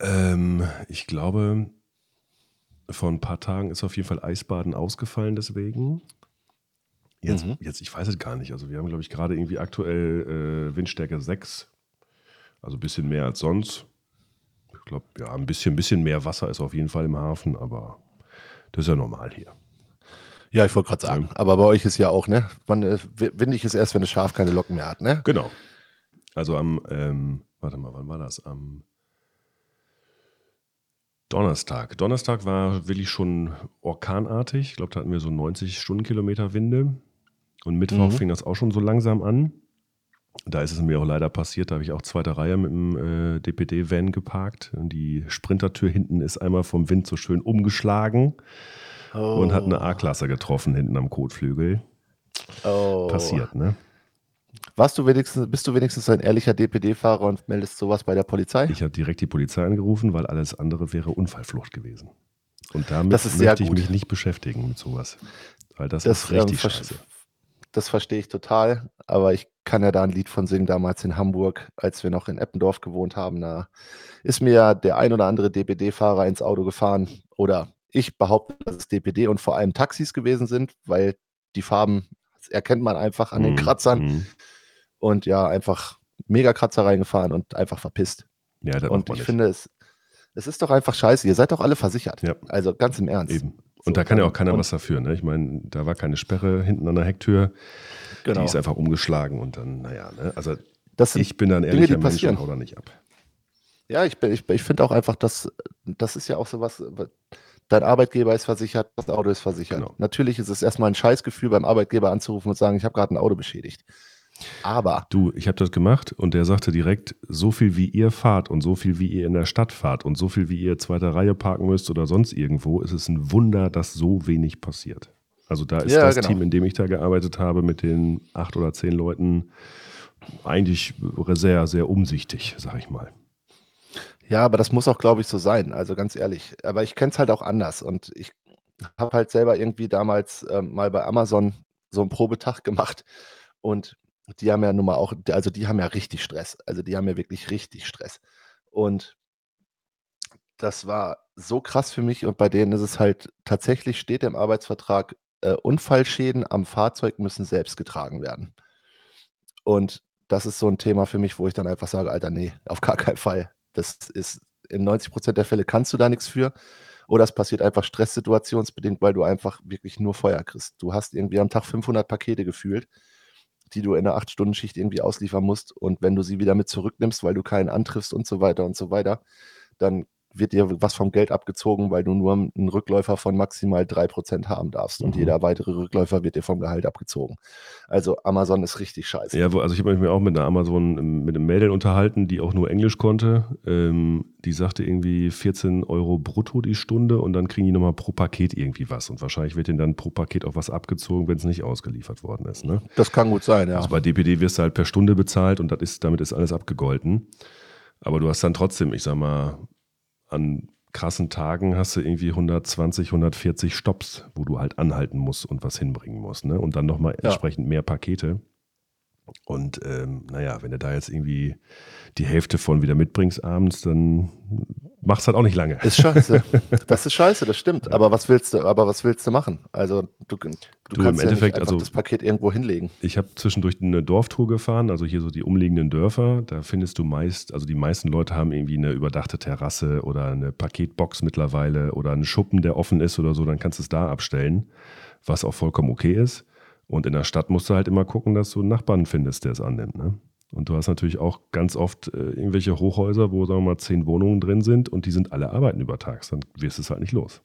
Ähm, ich glaube, vor ein paar Tagen ist auf jeden Fall Eisbaden ausgefallen deswegen. Jetzt, Mhm. jetzt ich weiß es gar nicht. Also wir haben, glaube ich, gerade irgendwie aktuell äh, Windstärke 6. Also ein bisschen mehr als sonst. Ich glaube, ja, ein bisschen, bisschen mehr Wasser ist auf jeden Fall im Hafen, aber das ist ja normal hier. Ja, ich wollte gerade sagen. Aber bei euch ist ja auch, ne? Man, äh, wi- windig ist erst, wenn das Schaf keine Locken mehr hat, ne? Genau. Also am, ähm, warte mal, wann war das? Am Donnerstag. Donnerstag war wirklich schon orkanartig. Ich glaube, da hatten wir so 90 Stundenkilometer Winde. Und Mittwoch Mhm. fing das auch schon so langsam an. Da ist es mir auch leider passiert. Da habe ich auch zweite Reihe mit dem äh, DPD-Van geparkt. Und die Sprintertür hinten ist einmal vom Wind so schön umgeschlagen und hat eine A-Klasse getroffen hinten am Kotflügel. Oh. Passiert, ne? Warst du wenigstens, bist du wenigstens ein ehrlicher DPD-Fahrer und meldest sowas bei der Polizei? Ich habe direkt die Polizei angerufen, weil alles andere wäre Unfallflucht gewesen. Und damit Das ist möchte ich gut. mich nicht beschäftigen mit sowas. Weil das, Das, ist richtig ähm, scheiße. Das verstehe ich total, aber ich kann ja da ein Lied von singen, damals in Hamburg, als wir noch in Eppendorf gewohnt haben. Da ist mir ja der ein oder andere DPD-Fahrer ins Auto gefahren. Oder ich behaupte, dass es DPD und vor allem Taxis gewesen sind, weil die Farben erkennt man einfach an den Mhm, Kratzern. mhm. Und ja, einfach mega Kratzer reingefahren und einfach verpisst. Ja, das Und ich nicht. finde, es, es ist doch einfach scheiße. Ihr seid doch alle versichert. Ja. Also ganz im Ernst. Eben. So, Und da kann ja auch keiner was dafür. Ne? Ich meine, da war keine Sperre hinten an der Hecktür. Genau. Die ist einfach umgeschlagen und dann, naja, ne? also Das ich bin dann Dinge, ehrlicher die Mensch passieren. und hau da nicht ab. Ja, ich, bin- ich, ich finde auch einfach, dass das ist ja auch sowas, dein Arbeitgeber ist versichert, das Auto ist versichert. Genau. Natürlich ist es erstmal ein Scheißgefühl, beim Arbeitgeber anzurufen und sagen, ich habe gerade ein Auto beschädigt. Aber, Du, ich habe das gemacht und der sagte direkt, so viel wie ihr fahrt und so viel wie ihr in der Stadt fahrt und so viel wie ihr zweiter Reihe parken müsst oder sonst irgendwo, ist es ein Wunder, dass so wenig passiert. Also da ist Ja, das genau. Team, in dem ich da gearbeitet habe, mit den acht oder zehn Leuten, eigentlich sehr, sehr umsichtig, sag ich mal. Ja, aber das muss auch, glaube ich, so sein. Also ganz ehrlich. Aber ich kenne es halt auch anders. Und ich habe halt selber irgendwie damals ähm, mal bei Amazon so einen Probetag gemacht. Und die haben ja nun mal auch, also die haben ja richtig Stress. Also die haben ja wirklich richtig Stress. Und das war so krass für mich und bei denen ist es halt tatsächlich steht im Arbeitsvertrag, äh, Unfallschäden am Fahrzeug müssen selbst getragen werden. Und das ist so ein Thema für mich, wo ich dann einfach sage, Alter, nee, auf gar keinen Fall. Das ist in 90 Prozent der Fälle kannst du da nichts für. Oder es passiert einfach stresssituationsbedingt, weil du einfach wirklich nur Feuer kriegst. Du hast irgendwie am Tag 500 Pakete gefühlt, die du in einer 8-Stunden-Schicht irgendwie ausliefern musst. Und wenn du sie wieder mit zurücknimmst, weil du keinen antriffst und so weiter und so weiter, dann wird dir was vom Geld abgezogen, weil du nur einen Rückläufer von maximal 3% haben darfst. Und Mhm. jeder weitere Rückläufer wird dir vom Gehalt abgezogen. Also Amazon ist richtig scheiße. Ja, also ich habe mich auch mit einer Amazon, mit einem Mädel unterhalten, die auch nur Englisch konnte. Ähm, die sagte irgendwie 14 Euro brutto die Stunde und dann kriegen die nochmal pro Paket irgendwie was. Und wahrscheinlich wird denen dann pro Paket auch was abgezogen, wenn es nicht ausgeliefert worden ist. Ne? Das kann gut sein, ja. Also bei DPD wirst du halt per Stunde bezahlt und ist, damit ist alles abgegolten. Aber du hast dann trotzdem, ich sag mal, an krassen Tagen hast du irgendwie 120, 140 Stops, wo du halt anhalten musst und was hinbringen musst. Ne? Und dann nochmal Ja. entsprechend mehr Pakete. Und ähm, naja, wenn du da jetzt irgendwie die Hälfte von wieder mitbringst abends, dann machst halt auch nicht lange. Ist scheiße. Das ist scheiße, das stimmt. Aber was willst du, aber was willst du machen? Also du, du, Du, im kannst ja Endeffekt, also- das Paket irgendwo hinlegen. Ich habe zwischendurch eine Dorftour gefahren, also hier so die umliegenden Dörfer. Da findest du meist, also die meisten Leute haben irgendwie eine überdachte Terrasse oder eine Paketbox mittlerweile oder einen Schuppen, der offen ist oder so, dann kannst du es da abstellen, was auch vollkommen okay ist. Und in der Stadt musst du halt immer gucken, dass du einen Nachbarn findest, der es annimmt. Ne? Und du hast natürlich auch ganz oft äh, irgendwelche Hochhäuser, wo, sagen wir mal, zehn Wohnungen drin sind und die sind alle arbeiten übertags. Dann wirst du es halt nicht los.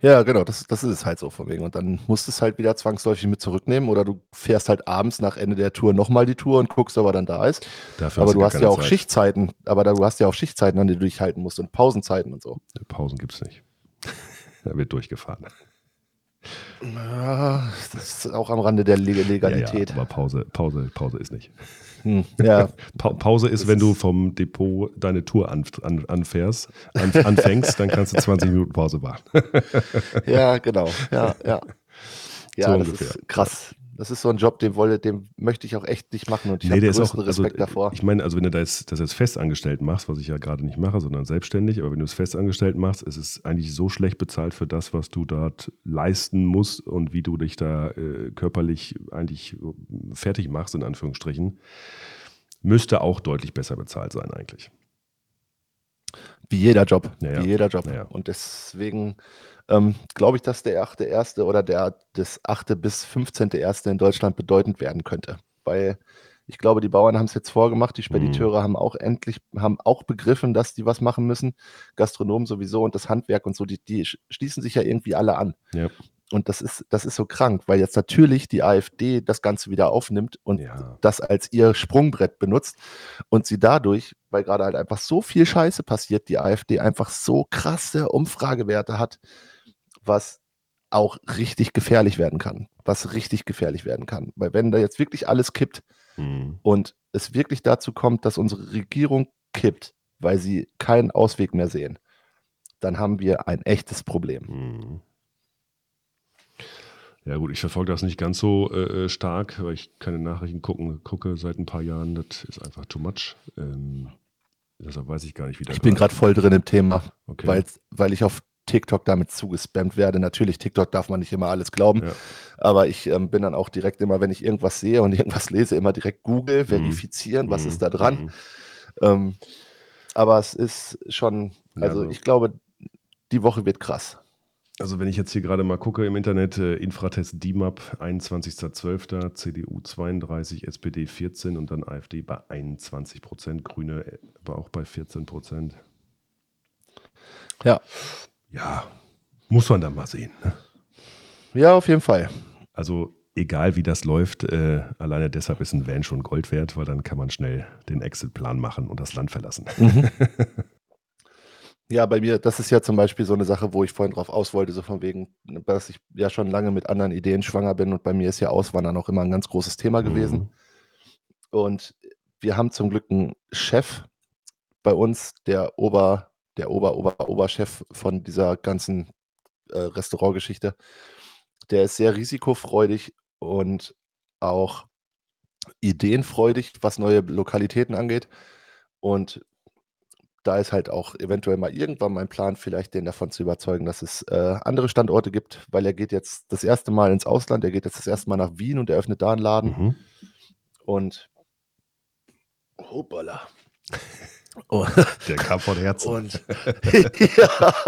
Ja, genau, das, das ist es halt so von wegen. Und dann musst du es halt wieder zwangsläufig mit zurücknehmen oder du fährst halt abends nach Ende der Tour nochmal die Tour und guckst, ob er dann da ist. Dafür aber du hast ja auch Zeit. Schichtzeiten, aber da, du hast ja auch Schichtzeiten, an denen du dich halten musst und Pausenzeiten und so. Pausen gibt es nicht. da wird durchgefahren. Ja, das ist auch am Rande der Leg- Legalität. Ja, ja, aber Pause, Pause, Pause ist nicht. Hm, ja, Pa Pause ist, Das wenn du vom Depot deine Tour an, an, anfährst, an, anfängst, dann kannst du 20 Minuten Pause machen. ja, genau. Ja, ja. Ja, So das ungefähr. ist krass. Das ist so ein Job, den wolle, den möchte ich auch echt nicht machen und ich Nee, habe größten auch, also, Respekt davor. ich meine, also wenn du das, das jetzt festangestellt machst, was ich ja gerade nicht mache, sondern selbstständig, aber wenn du es festangestellt machst, ist es eigentlich so schlecht bezahlt für das, was du dort leisten musst und wie du dich da äh, körperlich eigentlich fertig machst, in Anführungsstrichen, müsste auch deutlich besser bezahlt sein eigentlich. Wie jeder Job. Ja, ja. Wie jeder Job. Ja, ja. Und deswegen ähm, glaube ich, dass der achte erste oder der das achte bis 15. erste in Deutschland bedeutend werden könnte. Weil ich glaube, die Bauern haben es jetzt vorgemacht, die Spediteure Mhm. haben auch endlich, haben auch begriffen, dass die was machen müssen. Gastronomen sowieso und das Handwerk und so, die, die sch- schließen sich ja irgendwie alle an. Ja. Und das ist, das ist so krank, weil jetzt natürlich die AfD das Ganze wieder aufnimmt und Ja. das als ihr Sprungbrett benutzt und sie dadurch, weil gerade halt einfach so viel Scheiße passiert, die AfD einfach so krasse Umfragewerte hat, was auch richtig gefährlich werden kann. Was richtig gefährlich werden kann. Weil wenn da jetzt wirklich alles kippt Mhm. und es wirklich dazu kommt, dass unsere Regierung kippt, weil sie keinen Ausweg mehr sehen, dann haben wir ein echtes Problem. Mhm. Ja gut, ich verfolge das nicht ganz so äh, stark, weil ich keine Nachrichten gucken, gucke seit ein paar Jahren. Das ist einfach too much. Ähm, deshalb weiß ich gar nicht, wie das Ich bin gerade voll drin im Thema, okay. weil, weil ich auf TikTok damit zugespammt werde. Natürlich, TikTok darf man nicht immer alles glauben, Ja. aber ich ähm, bin dann auch direkt immer, wenn ich irgendwas sehe und irgendwas lese, immer direkt Google, Mhm. verifizieren, was Mhm. ist da dran. Mhm. Ähm, aber es ist schon, Ja, also also- ich glaube, die Woche wird krass. Also wenn ich jetzt hier gerade mal gucke im Internet, äh, Infratest DIMAP 21.12., CDU 32, SPD 14 und dann AfD bei 21 Prozent, Grüne äh, aber auch bei 14 Prozent. Ja. Ja, muss man dann mal sehen. Ne? Ja, auf jeden Fall. Also egal wie das läuft, äh, alleine deshalb ist ein Van schon Gold wert, weil dann kann man schnell den Exit-Plan machen und das Land verlassen. Ja, bei mir, das ist ja zum Beispiel so eine Sache, wo ich vorhin drauf aus wollte, so von wegen, dass ich ja schon lange mit anderen Ideen schwanger bin und bei mir ist ja Auswandern auch immer ein ganz großes Thema gewesen. Mhm. Und wir haben zum Glück einen Chef bei uns, der Ober, der Ober, Ober, Oberchef von dieser ganzen äh, Restaurantgeschichte. Der ist sehr risikofreudig und auch ideenfreudig, was neue Lokalitäten angeht. Und da ist halt auch eventuell mal irgendwann mein Plan, vielleicht den davon zu überzeugen, dass es äh, andere Standorte gibt, weil er geht jetzt das erste Mal ins Ausland, er geht jetzt das erste Mal nach Wien und eröffnet da einen Laden. Mhm. Und hoppala. Oh, Der kam von Herzen. und ja,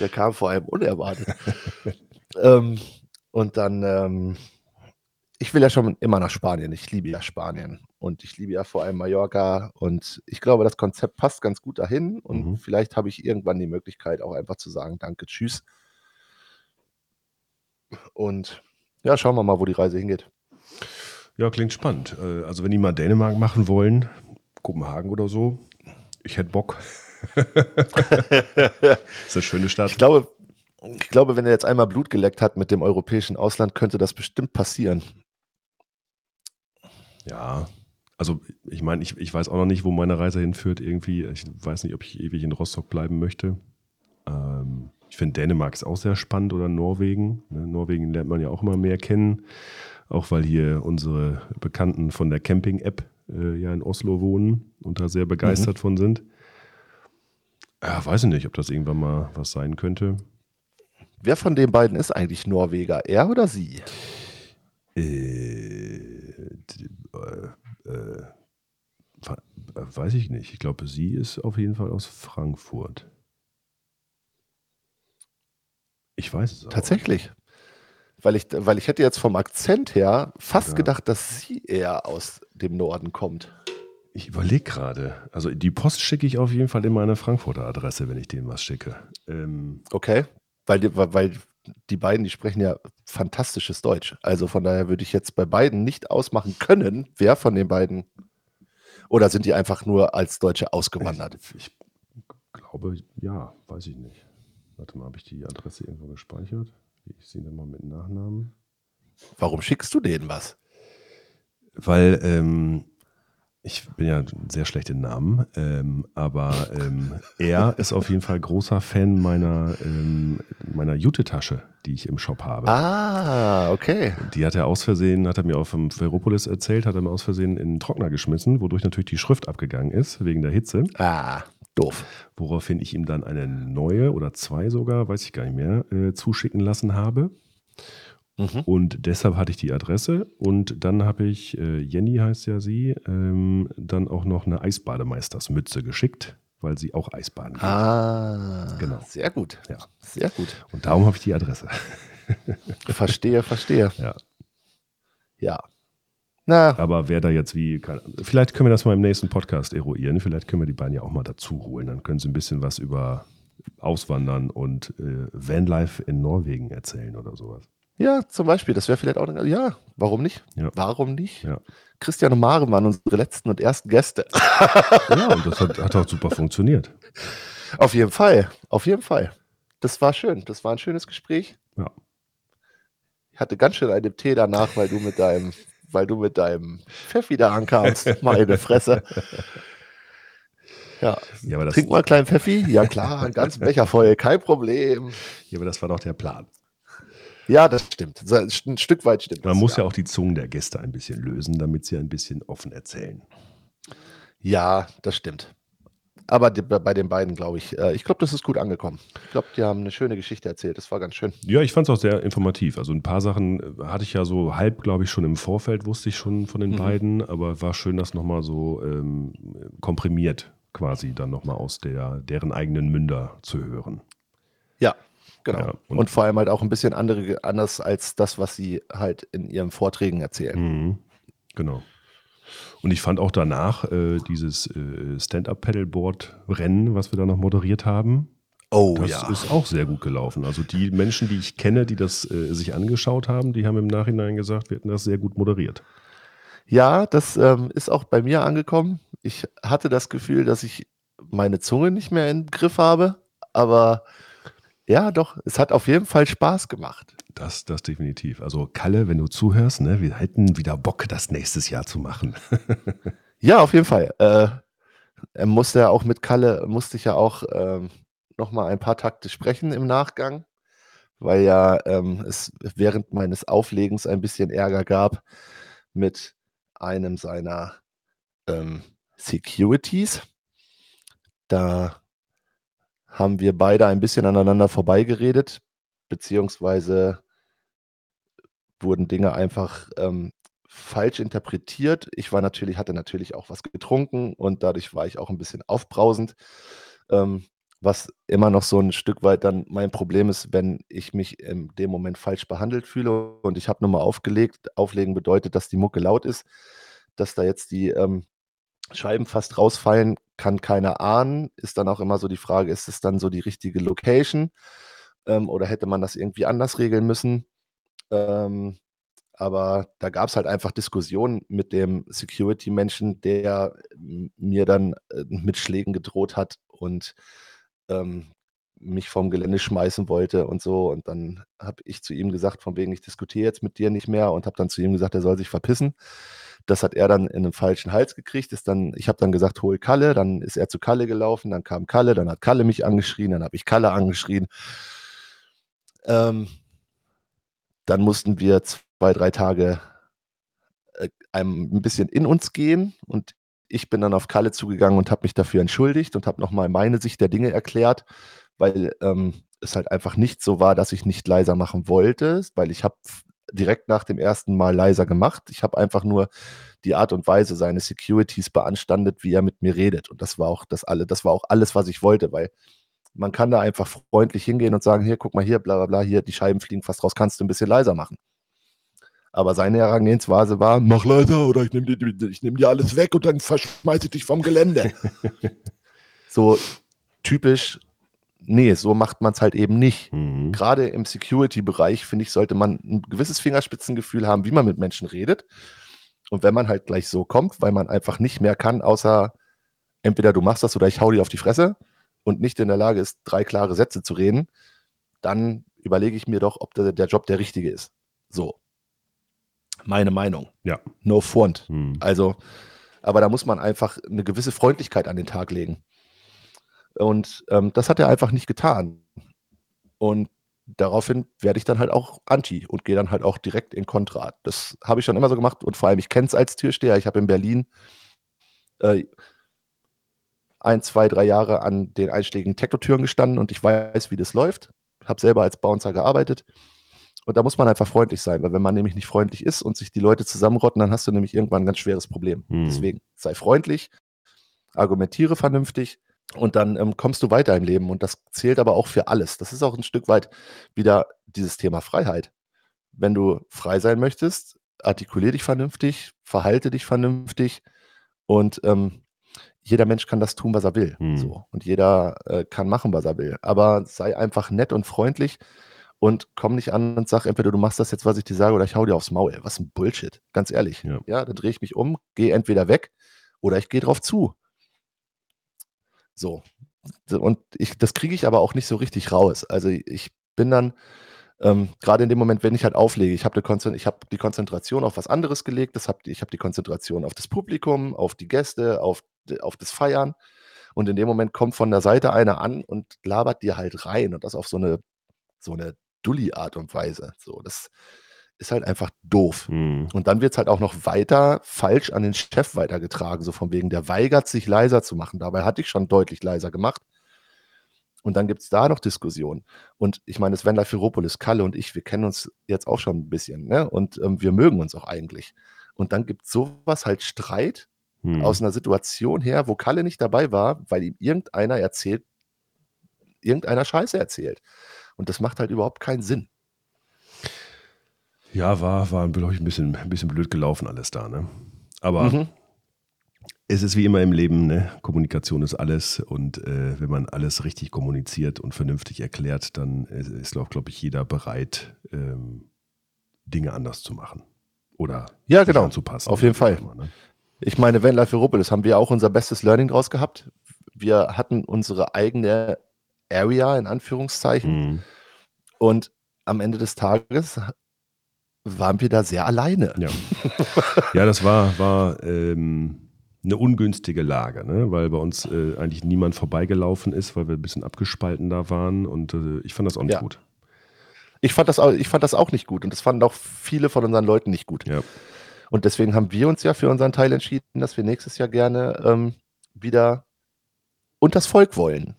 der kam vor allem unerwartet. ähm, und dann, ähm, ich will ja schon immer nach Spanien. Ich liebe ja Spanien und ich liebe ja vor allem Mallorca. Und ich glaube, das Konzept passt ganz gut dahin. Und Mhm. vielleicht habe ich irgendwann die Möglichkeit, auch einfach zu sagen, danke, tschüss. Und ja, schauen wir mal, wo die Reise hingeht. Ja, klingt spannend. Äh, Also wenn die mal Dänemark machen wollen, Kopenhagen oder so, ich hätte Bock. ist eine schöne Stadt. Ich glaube, ich glaube, wenn er jetzt einmal Blut geleckt hat mit dem europäischen Ausland, könnte das bestimmt passieren. Ja, also ich meine, ich, ich weiß auch noch nicht, wo meine Reise hinführt irgendwie. Ich weiß nicht, ob ich ewig in Rostock bleiben möchte. Ähm, ich finde Dänemark ist auch sehr spannend oder Norwegen. Ne? Norwegen lernt man ja auch immer mehr kennen, auch weil hier unsere Bekannten von der Camping-App äh, ja in Oslo wohnen und da sehr begeistert von sind. Ja, weiß ich nicht, ob das irgendwann mal was sein könnte. Wer von den beiden ist eigentlich Norweger? Er oder sie? Äh, äh, äh, äh, weiß ich nicht. Ich glaube, sie ist auf jeden Fall aus Frankfurt. Ich weiß es auch. Tatsächlich. Weil ich, weil ich hätte jetzt vom Akzent her fast Ja. gedacht, dass sie eher aus dem Norden kommt. Ich überlege gerade. Also die Post schicke ich auf jeden Fall in meine Frankfurter Adresse, wenn ich denen was schicke. Ähm, Okay. Weil die, weil- weil die beiden, die sprechen ja fantastisches Deutsch. Also von daher würde ich jetzt bei beiden nicht ausmachen können, wer von den beiden. Oder sind die einfach nur als Deutsche ausgewandert? ich glaube, ja, weiß ich nicht. Warte mal, habe ich die Adresse irgendwo gespeichert? Ich sehe dann mal mit Nachnamen. Warum schickst du denen was? Weil ähm, ich bin ja sehr schlecht in Namen, ähm, aber ähm, er ist auf jeden Fall großer Fan meiner, ähm, meiner Jute-Tasche, die ich im Shop habe. Ah, okay. Die hat er aus Versehen, hat er mir auf dem Ferropolis erzählt, hat er mir aus Versehen in den Trockner geschmissen, wodurch natürlich die Schrift abgegangen ist, wegen der Hitze. Ah, doof. Woraufhin ich ihm dann eine neue oder zwei sogar, weiß ich gar nicht mehr, äh, zuschicken lassen habe. Mhm. Und deshalb hatte ich die Adresse und dann habe ich, äh, Jenny heißt ja sie, ähm, dann auch noch eine Eisbademeistersmütze geschickt, weil sie auch Eisbaden geht. Ah, Genau. Sehr gut. Ja. Sehr gut. Und darum habe ich die Adresse. Verstehe, verstehe. Ja. Ja. Na, Aber wer da jetzt wie, kann, vielleicht können wir das mal im nächsten Podcast eruieren. Vielleicht können wir die beiden ja auch mal dazu holen. Dann können sie ein bisschen was über Auswandern und äh, Vanlife in Norwegen erzählen oder sowas. ja, zum Beispiel, das wäre vielleicht auch eine, ja, warum nicht? Ja. Warum nicht? Ja. Christian und Maren waren unsere letzten und ersten Gäste. Ja, und das hat, hat auch super funktioniert. Auf jeden Fall, auf jeden Fall. Das war schön, das war ein schönes Gespräch. Ja. Ich hatte ganz schön einen Tee danach, weil du mit deinem, weil du mit deinem Pfeffi da ankamst. Meine Fresse. Ja, Ja, aber das, trink mal einen kleinen Pfeffi. Ja klar, einen ganzen Becher voll, kein Problem. ja, aber das war doch der Plan. Ja, das stimmt. Ein Stück weit stimmt Man das, muss ja auch die Zungen der Gäste ein bisschen lösen, damit sie ein bisschen offen erzählen. Ja, das stimmt. Aber die, bei den beiden glaube ich, äh, ich glaube, das ist gut angekommen. Ich glaube, die haben eine schöne Geschichte erzählt. Das war ganz schön. Ja, ich fand es auch sehr informativ. Also ein paar Sachen äh, hatte ich ja so halb, glaube ich, schon im Vorfeld, wusste ich schon von den mhm. beiden, aber war schön, das nochmal so ähm, komprimiert quasi dann nochmal aus der, deren eigenen Münder zu hören. Ja, genau. Ja, und, und, vor allem halt auch ein bisschen andere, anders als das, was sie halt in ihren Vorträgen erzählen. Mhm. Genau. Und ich fand auch danach äh, dieses äh, Stand-Up-Paddleboard-Rennen, was wir da noch moderiert haben. Oh das ja. ist auch sehr gut gelaufen. Also die Menschen, die ich kenne, die das äh, sich angeschaut haben, die haben im Nachhinein gesagt, wir hätten das sehr gut moderiert. Ja, das ähm, ist auch bei mir angekommen. Ich hatte das Gefühl, dass ich meine Zunge nicht mehr im Griff habe, aber ja, doch, es hat auf jeden Fall Spaß gemacht. Das, das definitiv. Also Kalle, wenn du zuhörst, ne, wir hätten wieder Bock, das nächstes Jahr zu machen. ja, auf jeden Fall. Äh, er musste ja auch mit Kalle, musste ich ja auch ähm, noch mal ein paar Takte sprechen im Nachgang, weil ja ähm, es während meines Auflegens ein bisschen Ärger gab mit einem seiner ähm, Securities. Da haben wir beide ein bisschen aneinander vorbeigeredet, beziehungsweise wurden Dinge einfach ähm, falsch interpretiert. Ich war natürlich, hatte natürlich auch was getrunken und dadurch war ich auch ein bisschen aufbrausend. Ähm, was immer noch so ein Stück weit dann mein Problem ist, wenn ich mich in dem Moment falsch behandelt fühle und ich habe nochmal aufgelegt. Auflegen bedeutet, dass die Mucke laut ist, dass da jetzt die ähm, Scheiben fast rausfallen, kann keiner ahnen. Ist dann auch immer so die Frage, ist es dann so die richtige Location ähm, oder hätte man das irgendwie anders regeln müssen? Ähm, aber da gab es halt einfach Diskussionen mit dem Security-Menschen, der mir dann äh, mit Schlägen gedroht hat und ähm, mich vom Gelände schmeißen wollte und so. Und dann habe ich zu ihm gesagt, von wegen, ich diskutiere jetzt mit dir nicht mehr und habe dann zu ihm gesagt, er soll sich verpissen. Das hat er dann in einen falschen Hals gekriegt. Ist dann, ich habe dann gesagt, hol Kalle. Dann ist er zu Kalle gelaufen. Dann kam Kalle. Dann hat Kalle mich angeschrien. Dann habe ich Kalle angeschrien. Ähm, dann mussten wir zwei, drei Tage äh, ein bisschen in uns gehen und ich bin dann auf Kalle zugegangen und habe mich dafür entschuldigt und habe nochmal meine Sicht der Dinge erklärt, weil ähm, es halt einfach nicht so war, dass ich nicht leiser machen wollte, weil ich habe direkt nach dem ersten Mal leiser gemacht. Ich habe einfach nur die Art und Weise seines Securities beanstandet, wie er mit mir redet. Und das war auch das alle, das war auch alles, was ich wollte, weil man kann da einfach freundlich hingehen und sagen, hier, guck mal hier, bla bla bla, hier, die Scheiben fliegen fast raus, kannst du ein bisschen leiser machen. Aber seine Herangehensweise war, mach leiser oder ich nehme dir, nehm dir alles weg und dann verschmeiße ich dich vom Gelände. so typisch nee, so macht man es halt eben nicht. Mhm. Gerade im Security-Bereich, finde ich, sollte man ein gewisses Fingerspitzengefühl haben, wie man mit Menschen redet. Und wenn man halt gleich so kommt, weil man einfach nicht mehr kann, außer entweder du machst das oder ich hau dir auf die Fresse und nicht in der Lage ist, drei klare Sätze zu reden, dann überlege ich mir doch, ob der, der Job der richtige ist. So. Meine Meinung. Ja. No front. Mhm. Also, aber da muss man einfach eine gewisse Freundlichkeit an den Tag legen. Und ähm, das hat er einfach nicht getan. Und daraufhin werde ich dann halt auch anti und gehe dann halt auch direkt in Kontra. Das habe ich schon immer so gemacht und vor allem, ich kenne es als Türsteher. Ich habe in Berlin äh, ein, zwei, drei Jahre an den einschlägigen Techno-Türen gestanden und ich weiß, wie das läuft. Habe selber als Bouncer gearbeitet. Und da muss man einfach freundlich sein, weil wenn man nämlich nicht freundlich ist und sich die Leute zusammenrotten, dann hast du nämlich irgendwann ein ganz schweres Problem. Hm. Deswegen sei freundlich, argumentiere vernünftig und dann ähm, kommst du weiter im Leben. Und das zählt aber auch für alles. Das ist auch ein Stück weit wieder dieses Thema Freiheit. Wenn du frei sein möchtest, artikulier dich vernünftig, verhalte dich vernünftig und ähm, jeder Mensch kann das tun, was er will. Hm. So. Und jeder äh, kann machen, was er will. Aber sei einfach nett und freundlich und komm nicht an und sag, entweder du machst das jetzt, was ich dir sage, oder ich hau dir aufs Maul. Was ein Bullshit. Ganz ehrlich. Ja, ja dann drehe ich mich um, gehe entweder weg oder ich gehe drauf zu. So. Und ich, das kriege ich aber auch nicht so richtig raus. Also ich bin dann, ähm, gerade in dem Moment, wenn ich halt auflege, ich habe die, hab die Konzentration auf was anderes gelegt, das hab, ich habe die Konzentration auf das Publikum, auf die Gäste, auf, auf das Feiern. Und in dem Moment kommt von der Seite einer an und labert dir halt rein und das auf so eine, so eine Dulli-Art und Weise. So, das ist halt einfach doof. Mhm. Und dann wird es halt auch noch weiter falsch an den Chef weitergetragen, so von wegen, der weigert sich leiser zu machen. Dabei hatte ich schon deutlich leiser gemacht. Und dann gibt es da noch Diskussionen. Und ich meine, Sven Lafiropolis, Kalle und ich, wir kennen uns jetzt auch schon ein bisschen, ne? Und ähm, wir mögen uns auch eigentlich. Und dann gibt es sowas halt Streit Mhm. aus einer Situation her, wo Kalle nicht dabei war, weil ihm irgendeiner erzählt, irgendeiner Scheiße erzählt. Und das macht halt überhaupt keinen Sinn. Ja, war, war glaube ich, ein bisschen, ein bisschen blöd gelaufen alles da, ne? Aber Mhm. Es ist wie immer im Leben, ne? Kommunikation ist alles und äh, wenn man alles richtig kommuniziert und vernünftig erklärt, dann ist, ist glaube glaub ich, jeder bereit, ähm, Dinge anders zu machen. Oder Ja, genau. anzupassen. Auf jeden Fall. immer, ne? Ich meine, Van Life Europolis haben wir auch unser bestes Learning draus gehabt. Wir hatten unsere eigene Area in Anführungszeichen Mhm. und am Ende des Tages waren wir da sehr alleine. Ja. ja, das war, war ähm, eine ungünstige Lage, ne? weil bei uns äh, eigentlich niemand vorbeigelaufen ist, weil wir ein bisschen abgespalten da waren und äh, ich fand das auch nicht Ja. gut. Ich fand, das auch, ich fand das auch nicht gut und das fanden auch viele von unseren Leuten nicht gut. Ja. Und deswegen haben wir uns ja für unseren Teil entschieden, dass wir nächstes Jahr gerne ähm, wieder unters Volk wollen.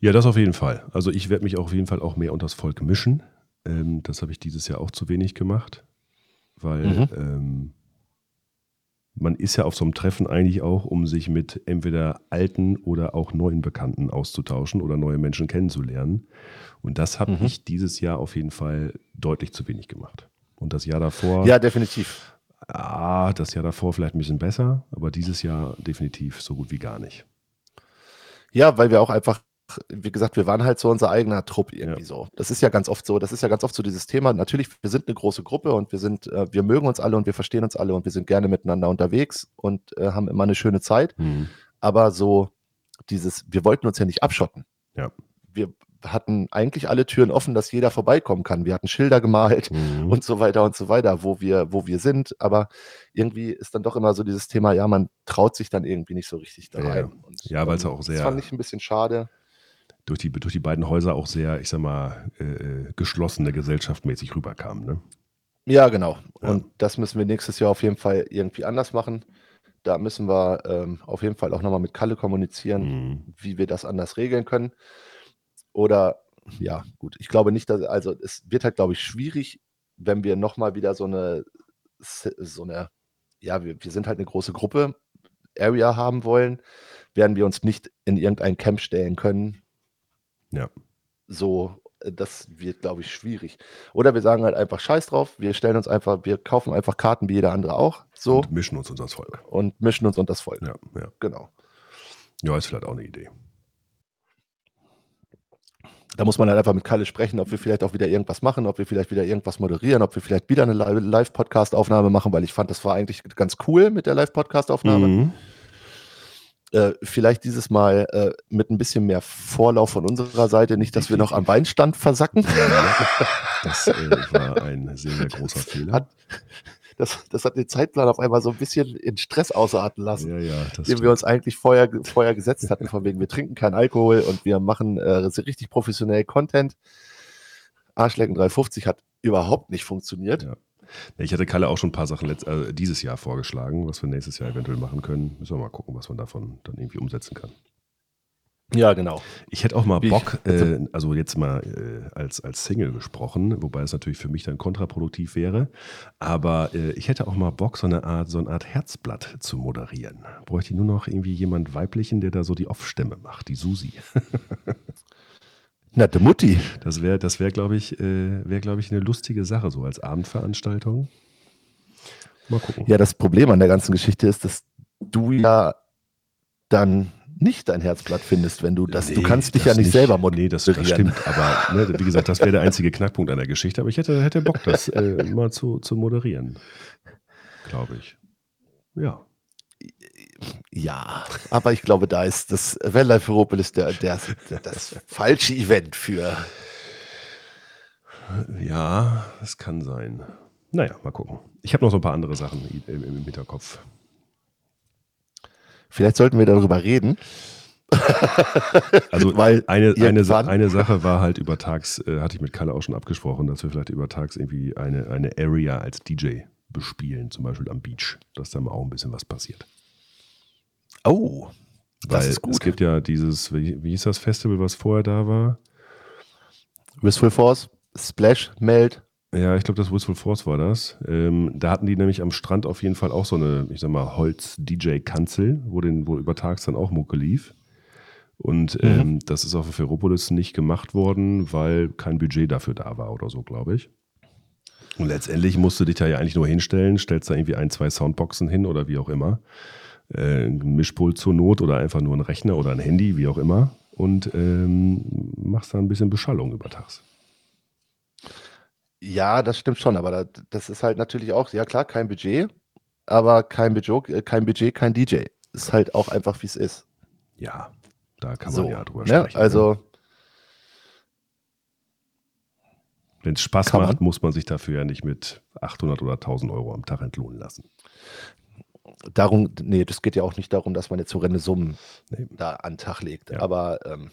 Ja, das auf jeden Fall. Also ich werde mich auf jeden Fall auch mehr unters Volk mischen. Ähm, das habe ich dieses Jahr auch zu wenig gemacht, weil Mhm. ähm, man ist ja auf so einem Treffen eigentlich auch, um sich mit entweder alten oder auch neuen Bekannten auszutauschen oder neue Menschen kennenzulernen. Und das habe Mhm. ich dieses Jahr auf jeden Fall deutlich zu wenig gemacht. Und das Jahr davor, Ja, definitiv. ah, das Jahr davor vielleicht ein bisschen besser, aber dieses Jahr definitiv so gut wie gar nicht. Ja, weil wir auch einfach, wie gesagt, wir waren halt so unser eigener Trupp irgendwie Ja. so. Das ist ja ganz oft so, das ist ja ganz oft so dieses Thema. Natürlich, wir sind eine große Gruppe und wir sind, äh, wir mögen uns alle und wir verstehen uns alle und wir sind gerne miteinander unterwegs und äh, haben immer eine schöne Zeit. Mhm. Aber so dieses, wir wollten uns ja nicht abschotten. Ja. Wir hatten eigentlich alle Türen offen, dass jeder vorbeikommen kann. Wir hatten Schilder gemalt Mhm. und so weiter und so weiter, wo wir, wo wir sind. Aber irgendwie ist dann doch immer so dieses Thema, ja, man traut sich dann irgendwie nicht so richtig da Ja, rein. ja. Ja, weil's ähm, auch sehr- Das fand ich ein bisschen schade. Durch die, durch die beiden Häuser auch sehr, ich sag mal, äh, äh, geschlossene gesellschaftmäßig rüberkamen. Ne? Ja, genau. Ja. Und das müssen wir nächstes Jahr auf jeden Fall irgendwie anders machen. Da müssen wir ähm, auf jeden Fall auch nochmal mit Kalle kommunizieren, Mhm. wie wir das anders regeln können. Oder, ja, gut, ich glaube nicht, dass, also es wird halt, glaube ich, schwierig, wenn wir nochmal wieder so eine, so eine, ja, wir, wir sind halt eine große Gruppe, Area haben wollen, werden wir uns nicht in irgendein Camp stellen können. Ja. So, äh, das wird, glaube ich, schwierig. Oder wir sagen halt einfach Scheiß drauf, wir stellen uns einfach, wir kaufen einfach Karten wie jeder andere auch, so, Und mischen uns unter das Volk. und mischen uns unter das Volk. Ja, ja. Genau. ja, ist vielleicht auch eine Idee. Da muss man halt einfach mit Kalle sprechen, ob wir vielleicht auch wieder irgendwas machen, ob wir vielleicht wieder irgendwas moderieren, ob wir vielleicht wieder eine Li- Live-Podcast-Aufnahme machen, weil ich fand, das war eigentlich ganz cool mit der Live-Podcast-Aufnahme. Mhm. Äh, vielleicht dieses Mal äh, mit ein bisschen mehr Vorlauf von unserer Seite, nicht, dass wir noch am Weinstand versacken. Das äh, war ein sehr, sehr großer Fehler. Hat- Das, das hat den Zeitplan auf einmal so ein bisschen in Stress ausarten lassen. ja, ja, den wir uns eigentlich vorher, vorher gesetzt hatten, von wegen, wir trinken keinen Alkohol und wir machen äh, richtig professionell Content. Arschlecken 350 hat überhaupt nicht funktioniert. Ja. Ich hatte Kalle auch schon ein paar Sachen letzt, äh, dieses Jahr vorgeschlagen, was wir nächstes Jahr eventuell machen können. Müssen wir mal gucken, was man davon dann irgendwie umsetzen kann. Ja, genau. Ich hätte auch mal Bock, äh, also jetzt mal äh, als, als Single gesprochen, wobei es natürlich für mich dann kontraproduktiv wäre, aber äh, ich hätte auch mal Bock, so eine Art, so eine Art Herzblatt zu moderieren. Bräuchte ich nur noch irgendwie jemand Weiblichen, der da so die Off-Stimme macht, die Susi. Nette Mutti. Das wäre, das wäre, glaube ich, äh, wäre, glaube ich, eine lustige Sache, so als Abendveranstaltung. Mal gucken. Ja, das Problem an der ganzen Geschichte ist, dass du ja dann nicht dein Herzblatt findest, wenn du das, du Nee, kannst dich ja nicht, selber moderieren. Nee, das, das stimmt. Aber ne, wie gesagt, das wäre der einzige Knackpunkt an der Geschichte. Aber ich hätte, hätte Bock, das äh, mal zu, zu moderieren. Glaube ich. Ja. Ja, aber ich glaube, da ist das Vanlife Europolis der, der, der, das falsche Event für. Ja, das kann sein. Naja, mal gucken. Ich habe noch so ein paar andere Sachen im, im Hinterkopf. Vielleicht sollten wir darüber reden. Also Weil eine, eine, eine Sache war halt übertags, äh, hatte ich mit Kalle auch schon abgesprochen, dass wir vielleicht übertags irgendwie eine, eine Area als DJ bespielen, zum Beispiel am Beach, dass da mal auch ein bisschen was passiert. Oh, das Weil ist gut. es gibt ja dieses, wie, wie hieß das Festival, was vorher da war? Wistful Force, Splash, Meld. Ja, ich glaube, das Wistful Force war das. Ähm, da hatten die nämlich am Strand auf jeden Fall auch so eine, ich sag mal, Holz-DJ-Kanzel, wo, den, wo übertags dann auch Mucke lief. Und Mhm. ähm, das ist auf Ferropolis nicht gemacht worden, weil kein Budget dafür da war oder so, glaube ich. Und letztendlich musst du dich da ja eigentlich nur hinstellen, stellst da irgendwie ein, zwei Soundboxen hin oder wie auch immer. Äh, ein Mischpult zur Not oder einfach nur ein Rechner oder ein Handy, wie auch immer. Und ähm, machst da ein bisschen Beschallung übertags. Ja, das stimmt schon, aber da, das ist halt natürlich auch, ja klar, kein Budget, aber kein Budget, äh, kein Budget, kein DJ. Ist halt auch einfach, wie es ist. Ja, da kann so, man ja drüber ne? sprechen. ne? Also, Wenn es Spaß Kann man. macht, muss man sich dafür ja nicht mit 800 oder 1000 Euro am Tag entlohnen lassen. Darum, nee, das geht ja auch nicht darum, dass man jetzt horrende Summen Nee. da an den Tag legt. Ja. Aber ähm,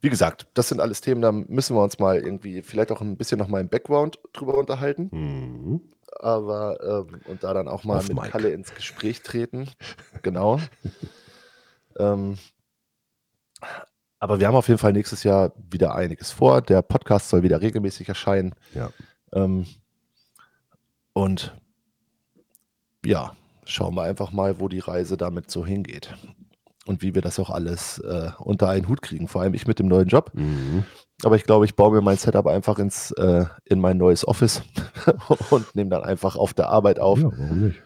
wie gesagt, das sind alles Themen, da müssen wir uns mal irgendwie vielleicht auch ein bisschen noch mal im Background drüber unterhalten. Mhm. aber ähm, und da dann auch mal Auf mit Mic. Kalle ins Gespräch treten. Genau. ähm, aber wir haben auf jeden Fall nächstes Jahr wieder einiges vor. Der Podcast soll wieder regelmäßig erscheinen. Ja. Ähm, und ja, schauen wir einfach mal, wo die Reise damit so hingeht. Und wie wir das auch alles äh, unter einen Hut kriegen. Vor allem ich mit dem neuen Job. Mhm. Aber ich glaube, ich baue mir mein Setup einfach ins, äh, in mein neues Office und nehme dann einfach auf der Arbeit auf. Ja, warum nicht?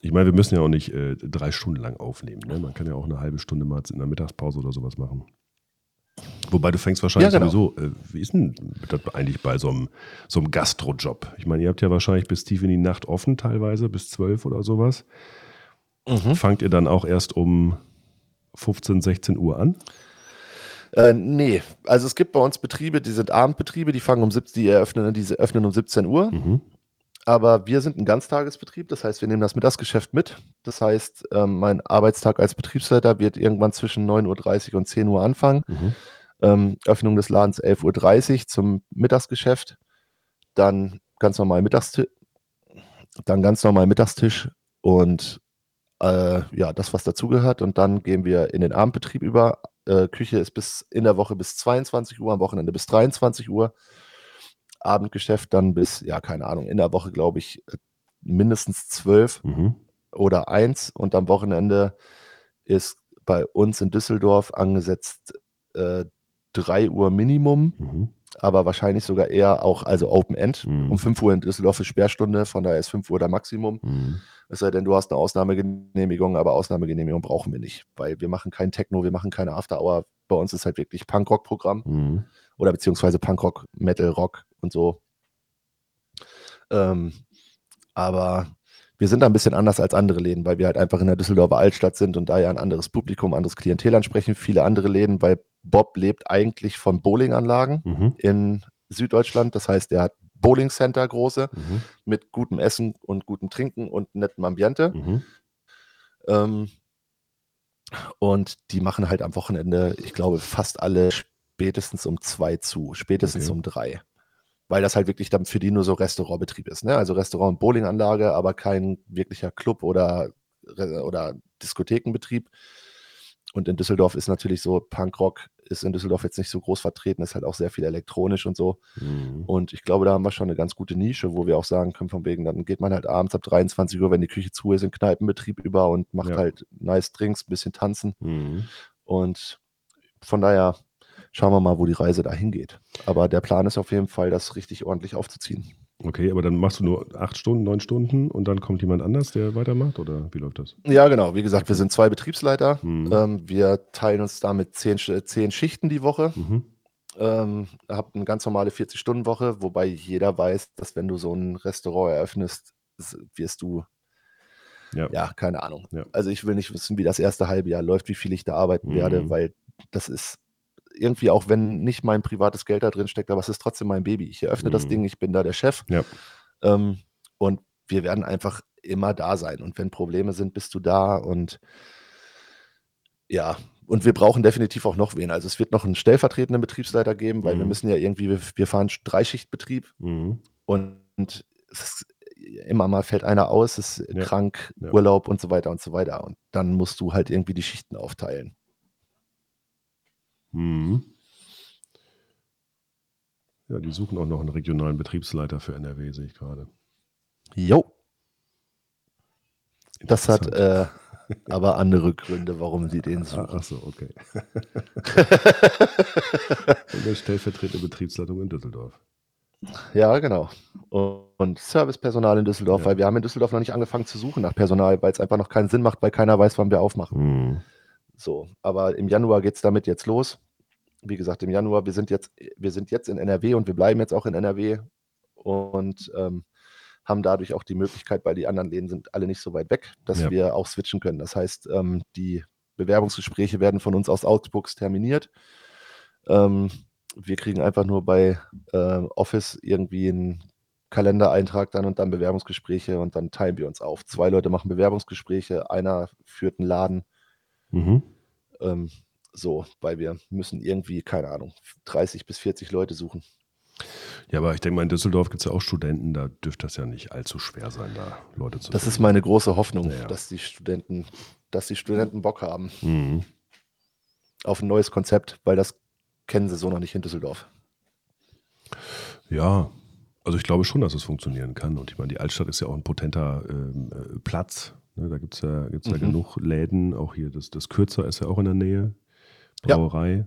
Ich meine, wir müssen ja auch nicht äh, drei Stunden lang aufnehmen. Ne? Man kann ja auch eine halbe Stunde mal in der Mittagspause oder sowas machen. Wobei du fängst wahrscheinlich Ja, genau. sowieso, äh, wie ist denn das eigentlich bei so einem, so einem Gastrojob? Ich meine, ihr habt ja wahrscheinlich bis tief in die Nacht offen, teilweise bis zwölf oder sowas. Mhm. Fangt ihr dann auch erst um 15, 16 Uhr an? Äh, nee, also es gibt bei uns Betriebe, die sind Abendbetriebe, die fangen um 17, die eröffnen, die öffnen um 17 Uhr. Mhm. Aber wir sind ein Ganztagesbetrieb, das heißt, wir nehmen das Mittagsgeschäft mit. Das heißt, ähm, mein Arbeitstag als Betriebsleiter wird irgendwann zwischen 9.30 Uhr und 10 Uhr anfangen. Mhm. Ähm, Öffnung des Ladens 11.30 Uhr zum Mittagsgeschäft. Dann ganz normal Mittagstisch. Dann ganz normal Mittagstisch und äh, ja, das, was dazugehört. Und dann gehen wir in den Abendbetrieb über. Äh, Küche ist bis in der Woche bis 22 Uhr, am Wochenende bis 23 Uhr. Abendgeschäft dann bis, ja, keine Ahnung, in der Woche, glaube ich, äh, mindestens 12 Mhm. oder 1. Und am Wochenende ist bei uns in Düsseldorf angesetzt äh, 3 Uhr Minimum, Mhm. aber wahrscheinlich sogar eher auch, also Open End. Mhm. Um 5 Uhr in Düsseldorf ist Sperrstunde, von daher ist 5 Uhr der Maximum. Mhm. Es sei denn, du hast eine Ausnahmegenehmigung, aber Ausnahmegenehmigung brauchen wir nicht, weil wir machen kein Techno, wir machen keine After Hour. Bei uns ist halt wirklich Punkrock-Programm Mhm. Oder beziehungsweise Punkrock, Metal, Rock und so. Ähm, aber wir sind da ein bisschen anders als andere Läden, weil wir halt einfach in der Düsseldorfer Altstadt sind und da ja ein anderes Publikum, anderes Klientel ansprechen. Viele andere Läden, weil Bob lebt eigentlich von Bowlinganlagen Mhm. in Süddeutschland. Das heißt, er hat Bowling Center große Mhm. mit gutem Essen und gutem Trinken und nettem Ambiente. Mhm. Ähm, und die machen halt am Wochenende, ich glaube, fast alle spätestens um zwei zu, spätestens Okay. um drei. Weil das halt wirklich dann für die nur so Restaurantbetrieb ist. Ne? Also Restaurant- und Bowlinganlage, aber kein wirklicher Club oder, oder Diskothekenbetrieb. Und in Düsseldorf ist natürlich so, Punkrock ist in Düsseldorf jetzt nicht so groß vertreten, ist halt auch sehr viel elektronisch und so. Mhm. Und ich glaube, da haben wir schon eine ganz gute Nische, wo wir auch sagen können, von wegen, dann geht man halt abends ab 23 Uhr, wenn die Küche zu ist, in Kneipenbetrieb über und macht Ja. halt nice Drinks, ein bisschen tanzen. Mhm. Und von daher schauen wir mal, wo die Reise da hingeht. Aber der Plan ist auf jeden Fall, das richtig ordentlich aufzuziehen. Okay, aber dann machst du nur acht Stunden, neun Stunden und dann kommt jemand anders, der weitermacht oder wie läuft das? Ja, genau. Wie gesagt, wir sind zwei Betriebsleiter. Mhm. Ähm, wir teilen uns damit zehn, zehn Schichten die Woche. Mhm. Ähm, habt eine ganz normale 40-Stunden-Woche, wobei jeder weiß, dass wenn du so ein Restaurant eröffnest, wirst du, Ja. ja, keine Ahnung. Ja. Also ich will nicht wissen, wie das erste halbe Jahr läuft, wie viel ich da arbeiten werde, Mhm. weil das ist irgendwie, auch wenn nicht mein privates Geld da drin steckt, aber es ist trotzdem mein Baby. Ich eröffne das Mhm. Ding, ich bin da der Chef. Ja. Ähm, und wir werden einfach immer da sein. Und wenn Probleme sind, bist du da und Ja, und wir brauchen definitiv auch noch wen. Also es wird noch einen stellvertretenden Betriebsleiter geben, weil wir Mhm. müssen ja irgendwie, wir, wir fahren Dreischichtbetrieb Mhm. und es ist, immer mal fällt einer aus, ist Ja. krank, Ja. Urlaub und so weiter und so weiter. Und dann musst du halt irgendwie die Schichten aufteilen. Mhm. Ja, die suchen auch noch einen regionalen Betriebsleiter für NRW, sehe ich gerade. Jo, das hat äh, aber andere Gründe, warum sie den suchen. Ach so, okay. Und der stellvertretende Betriebsleitung in Düsseldorf. Ja, genau. Und Servicepersonal in Düsseldorf, Ja. weil wir haben in Düsseldorf noch nicht angefangen zu suchen nach Personal, weil es einfach noch keinen Sinn macht, weil keiner weiß, wann wir aufmachen. Mhm. So, aber im Januar geht es damit jetzt los. Wie gesagt, im Januar, wir sind jetzt, wir sind jetzt in NRW und wir bleiben jetzt auch in NRW und ähm, haben dadurch auch die Möglichkeit, weil die anderen Läden sind alle nicht so weit weg, dass Ja. wir auch switchen können. Das heißt, ähm, die Bewerbungsgespräche werden von uns aus Augsburgs terminiert. Ähm, wir kriegen einfach nur bei äh, Office irgendwie einen Kalendereintrag dann und dann Bewerbungsgespräche und dann teilen wir uns auf. Zwei Leute machen Bewerbungsgespräche, einer führt einen Laden. Mhm. Ähm, so, weil wir müssen irgendwie, keine Ahnung, 30 bis 40 Leute suchen. Ja, aber ich denke mal, in Düsseldorf gibt es ja auch Studenten, da dürfte das ja nicht allzu schwer sein, da Leute zu Das ist finden. meine große Hoffnung, Ja, dass die Studenten, dass die Studenten Bock haben Mhm. auf ein neues Konzept, weil das kennen sie so noch nicht in Düsseldorf. Ja, also ich glaube schon, dass es funktionieren kann. Und ich meine, die Altstadt ist ja auch ein potenter ähm, äh, Platz. Ne, da gibt es ja, gibt's ja Mhm. genug Läden. Auch hier das, das Kürzer ist ja auch in der Nähe. Ja. Brauerei.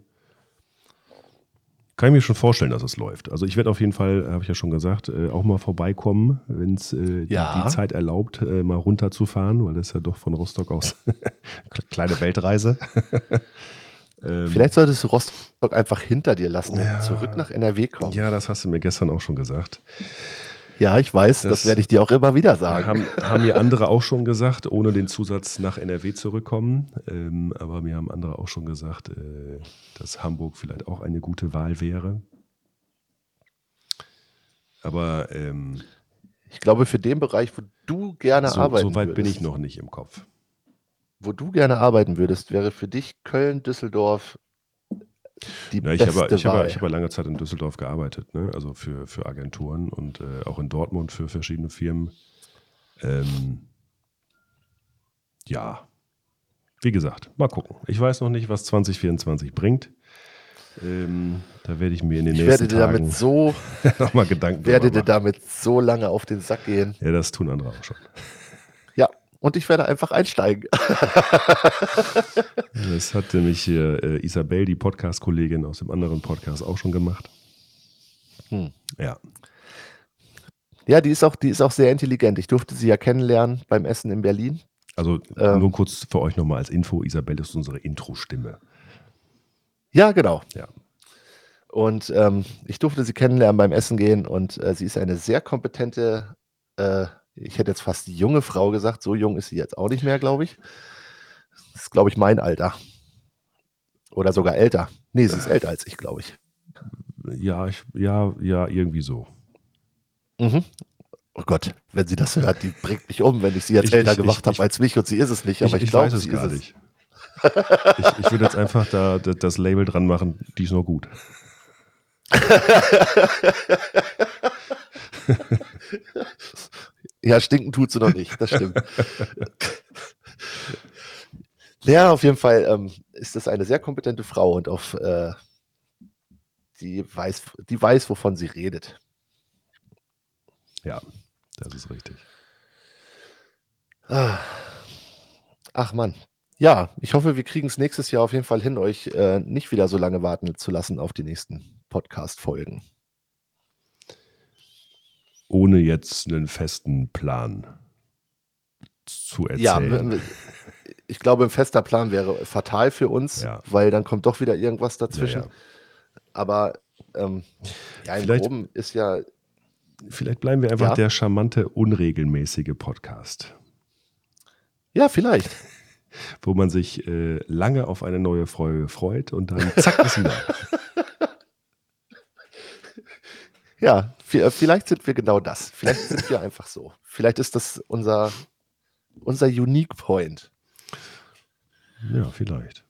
Kann ich mir schon vorstellen, dass es läuft. Also ich werde auf jeden Fall, habe ich ja schon gesagt, äh, auch mal vorbeikommen, wenn es äh, die, Ja. die Zeit erlaubt, äh, mal runterzufahren, weil das ist ja doch von Rostock aus kleine Weltreise. ähm, Vielleicht solltest du Rostock einfach hinter dir lassen Ja. und zurück nach NRW kommen. ja, das hast du mir gestern auch schon gesagt. Ja, ich weiß, das, Das- werde ich dir auch immer wieder sagen. Haben, haben mir andere auch schon gesagt, ohne den Zusatz nach NRW zurückkommen. Ähm, aber mir haben andere auch schon gesagt, äh, dass Hamburg vielleicht auch eine gute Wahl wäre. Aber ähm, Ich glaube, für den Bereich, wo du gerne so, arbeiten so weit bin würdest, ich noch nicht im Kopf. wo du gerne arbeiten würdest, wäre für dich Köln, Düsseldorf die Na, ich beste habe ich Wahl. habe ich habe lange Zeit in Düsseldorf gearbeitet, ne? also für, für Agenturen und äh, auch in Dortmund für verschiedene Firmen. Ähm, ja, wie gesagt, mal gucken. Ich weiß noch nicht, was 2024 bringt. Ähm, da werde ich mir in den ich nächsten dir damit Tagen so, nochmal Gedanken werde dir machen. damit so lange auf den Sack gehen. Ja, das tun andere auch schon. Und ich werde einfach einsteigen. Das hat nämlich äh, Isabel, die Podcast-Kollegin aus dem anderen Podcast, auch schon gemacht. Hm. Ja, Ja, die ist auch, die ist auch sehr intelligent. Ich durfte sie ja kennenlernen beim Essen in Berlin. also Ähm. nur kurz für euch nochmal als Info: Isabel ist unsere Intro-Stimme. Ja, genau. Ja. Und ähm, ich durfte sie kennenlernen beim Essen gehen und äh, sie ist eine sehr kompetente, äh, ich hätte jetzt fast junge Frau gesagt, so jung ist sie jetzt auch nicht mehr, glaube ich. Das ist, glaube ich, mein Alter. Oder sogar älter. Nee, sie ist älter als ich, glaube ich. Ja, ich, ja, ja, irgendwie so. Mhm. Oh Gott, wenn sie das hört, die bringt mich um, wenn ich sie jetzt Ich- älter ich- gemacht habe als mich und sie ist es nicht. Aber ich, ich glaube, weiß es sie gar ist nicht. ich, ich würde jetzt einfach da, da das Label dran machen, die ist noch gut. Ja, stinken tut sie noch nicht, das stimmt. ja, auf jeden Fall ähm, ist das eine sehr kompetente Frau und auf äh, die weiß, die weiß, wovon sie redet. Ja, das ist richtig. Ah. Ach Mann. Ja, ich hoffe, wir kriegen es nächstes Jahr auf jeden Fall hin, euch äh, nicht wieder so lange warten zu lassen auf die nächsten Podcast-Folgen. Ohne jetzt einen festen Plan zu Ja, erzählen. m- ich glaube, ein fester Plan wäre fatal für uns, Ja. weil dann kommt doch wieder irgendwas Ja, dazwischen. ja. Aber ähm, ja, im Vielleicht- Groben ist ja, Vielleicht bleiben wir einfach Ja. der charmante, unregelmäßige Podcast, ja, vielleicht. wo man sich äh, lange auf eine neue Folge freut und dann zack ist wieder. Ja, vielleicht sind wir genau das. Vielleicht sind wir einfach so. Vielleicht ist das unser, unser Unique Point. Ja, vielleicht.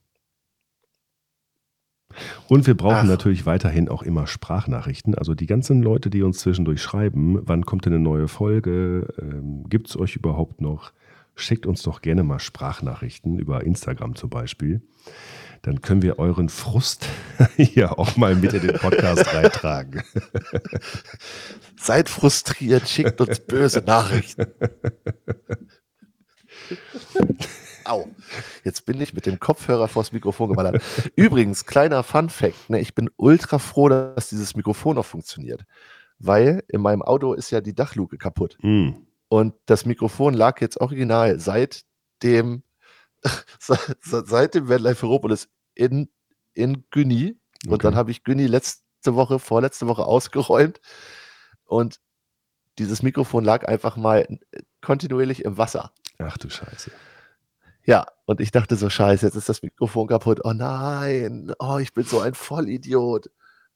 Und wir brauchen Ach. natürlich weiterhin auch immer Sprachnachrichten. Also die ganzen Leute, die uns zwischendurch schreiben, wann kommt denn eine neue Folge? Ähm, Gibt es euch überhaupt noch? Schickt uns doch gerne mal Sprachnachrichten über Instagram zum Beispiel. Dann können wir euren Frust hier auch mal mit in den Podcast reintragen. Seid frustriert, schickt uns böse Nachrichten. Au, jetzt bin ich mit dem Kopfhörer vors Mikrofon geballert. Übrigens, kleiner Fun-Fact: ne, Ich bin ultra froh, dass dieses Mikrofon noch funktioniert. Weil in meinem Auto ist ja die Dachluke kaputt. Mm. Und das Mikrofon lag jetzt original seit dem, seit dem Vanlife Heropolis in, in. Und Okay. dann habe ich Günni letzte Woche, vorletzte Woche ausgeräumt. Und dieses Mikrofon lag einfach mal äh, kontinuierlich im Wasser. Ach du Scheiße. Ja, und ich dachte so, scheiße, jetzt ist das Mikrofon kaputt. Oh nein, oh, ich bin so ein Vollidiot.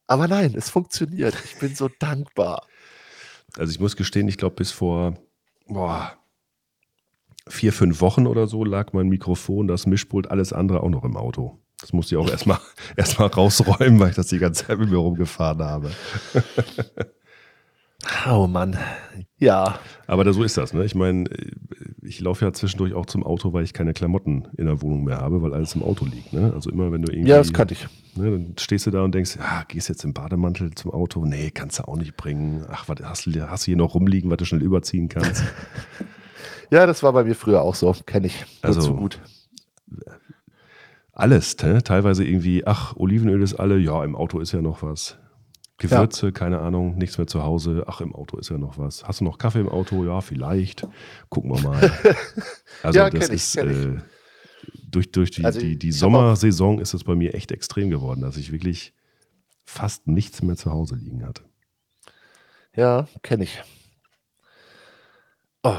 Aber nein, es funktioniert. Ich bin so dankbar. Also ich muss gestehen, ich glaube bis vor boah, vier, fünf Wochen oder so lag mein Mikrofon, das Mischpult, alles andere auch noch im Auto. Das musste ich auch erstmal erst mal rausräumen, weil ich das die ganze Zeit mit mir rumgefahren habe. Oh Mann. Ja, Aber da, so ist das, ne? Ich meine, ich laufe ja zwischendurch auch zum Auto, weil ich keine Klamotten in der Wohnung mehr habe, weil alles im Auto liegt, ne? Also immer wenn du irgendwie. ja, das kannte ich. Ne, dann stehst du da und denkst, ja, gehst jetzt im Bademantel zum Auto? Nee, kannst du auch nicht bringen. Ach, was hast, du- hast du hier noch rumliegen, was du schnell überziehen kannst? Ja, das war bei mir früher auch so. Kenne ich. Nur Also- zu gut. Alles, ne? teilweise irgendwie, ach, Olivenöl ist alle, ja, im Auto ist ja noch was. Gewürze, keine Ahnung, nichts mehr zu Hause, ach, im Auto ist ja noch was. Hast du noch Kaffee im Auto? Ja, vielleicht. Gucken wir mal. Also Ja, das ich, ist äh, durch, durch die, Also die, die Sommersaison ist es bei mir echt extrem geworden, dass ich wirklich fast nichts mehr zu Hause liegen hatte. Ja, kenne ich. Oh.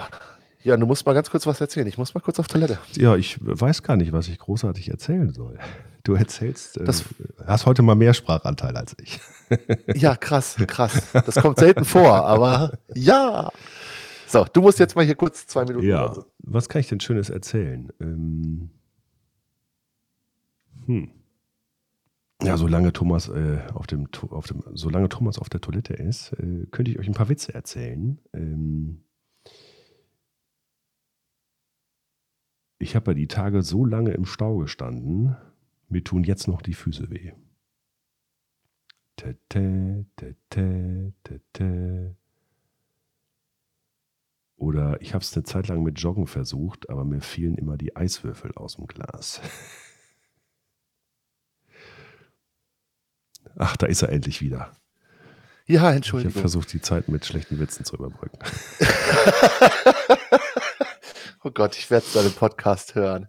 Ja, du musst mal ganz kurz was erzählen. Ich muss mal kurz auf Toilette. Ja, ich weiß gar nicht, was ich großartig erzählen soll. Du erzählst, äh, hast heute mal mehr Sprachanteil als ich. Ja, krass, krass. Das kommt selten vor, aber ja. So, du musst jetzt mal hier kurz zwei Minuten. Ja, Pause. was kann ich denn Schönes erzählen? Ähm, hm. Ja, solange Thomas äh, auf dem, auf dem, solange Thomas auf der Toilette ist, äh, könnte ich euch ein paar Witze erzählen. Ähm, ich habe ja die Tage so lange im Stau gestanden, mir tun jetzt noch die Füße weh. Tete, tete, tete. Oder ich habe es eine Zeit lang mit Joggen versucht, aber mir fielen immer die Eiswürfel aus dem Glas. Ach, da ist er endlich wieder. Ja, Ich habe Entschuldigung. versucht, die Zeit mit schlechten Witzen zu überbrücken. oh Gott, ich werde im Podcast hören.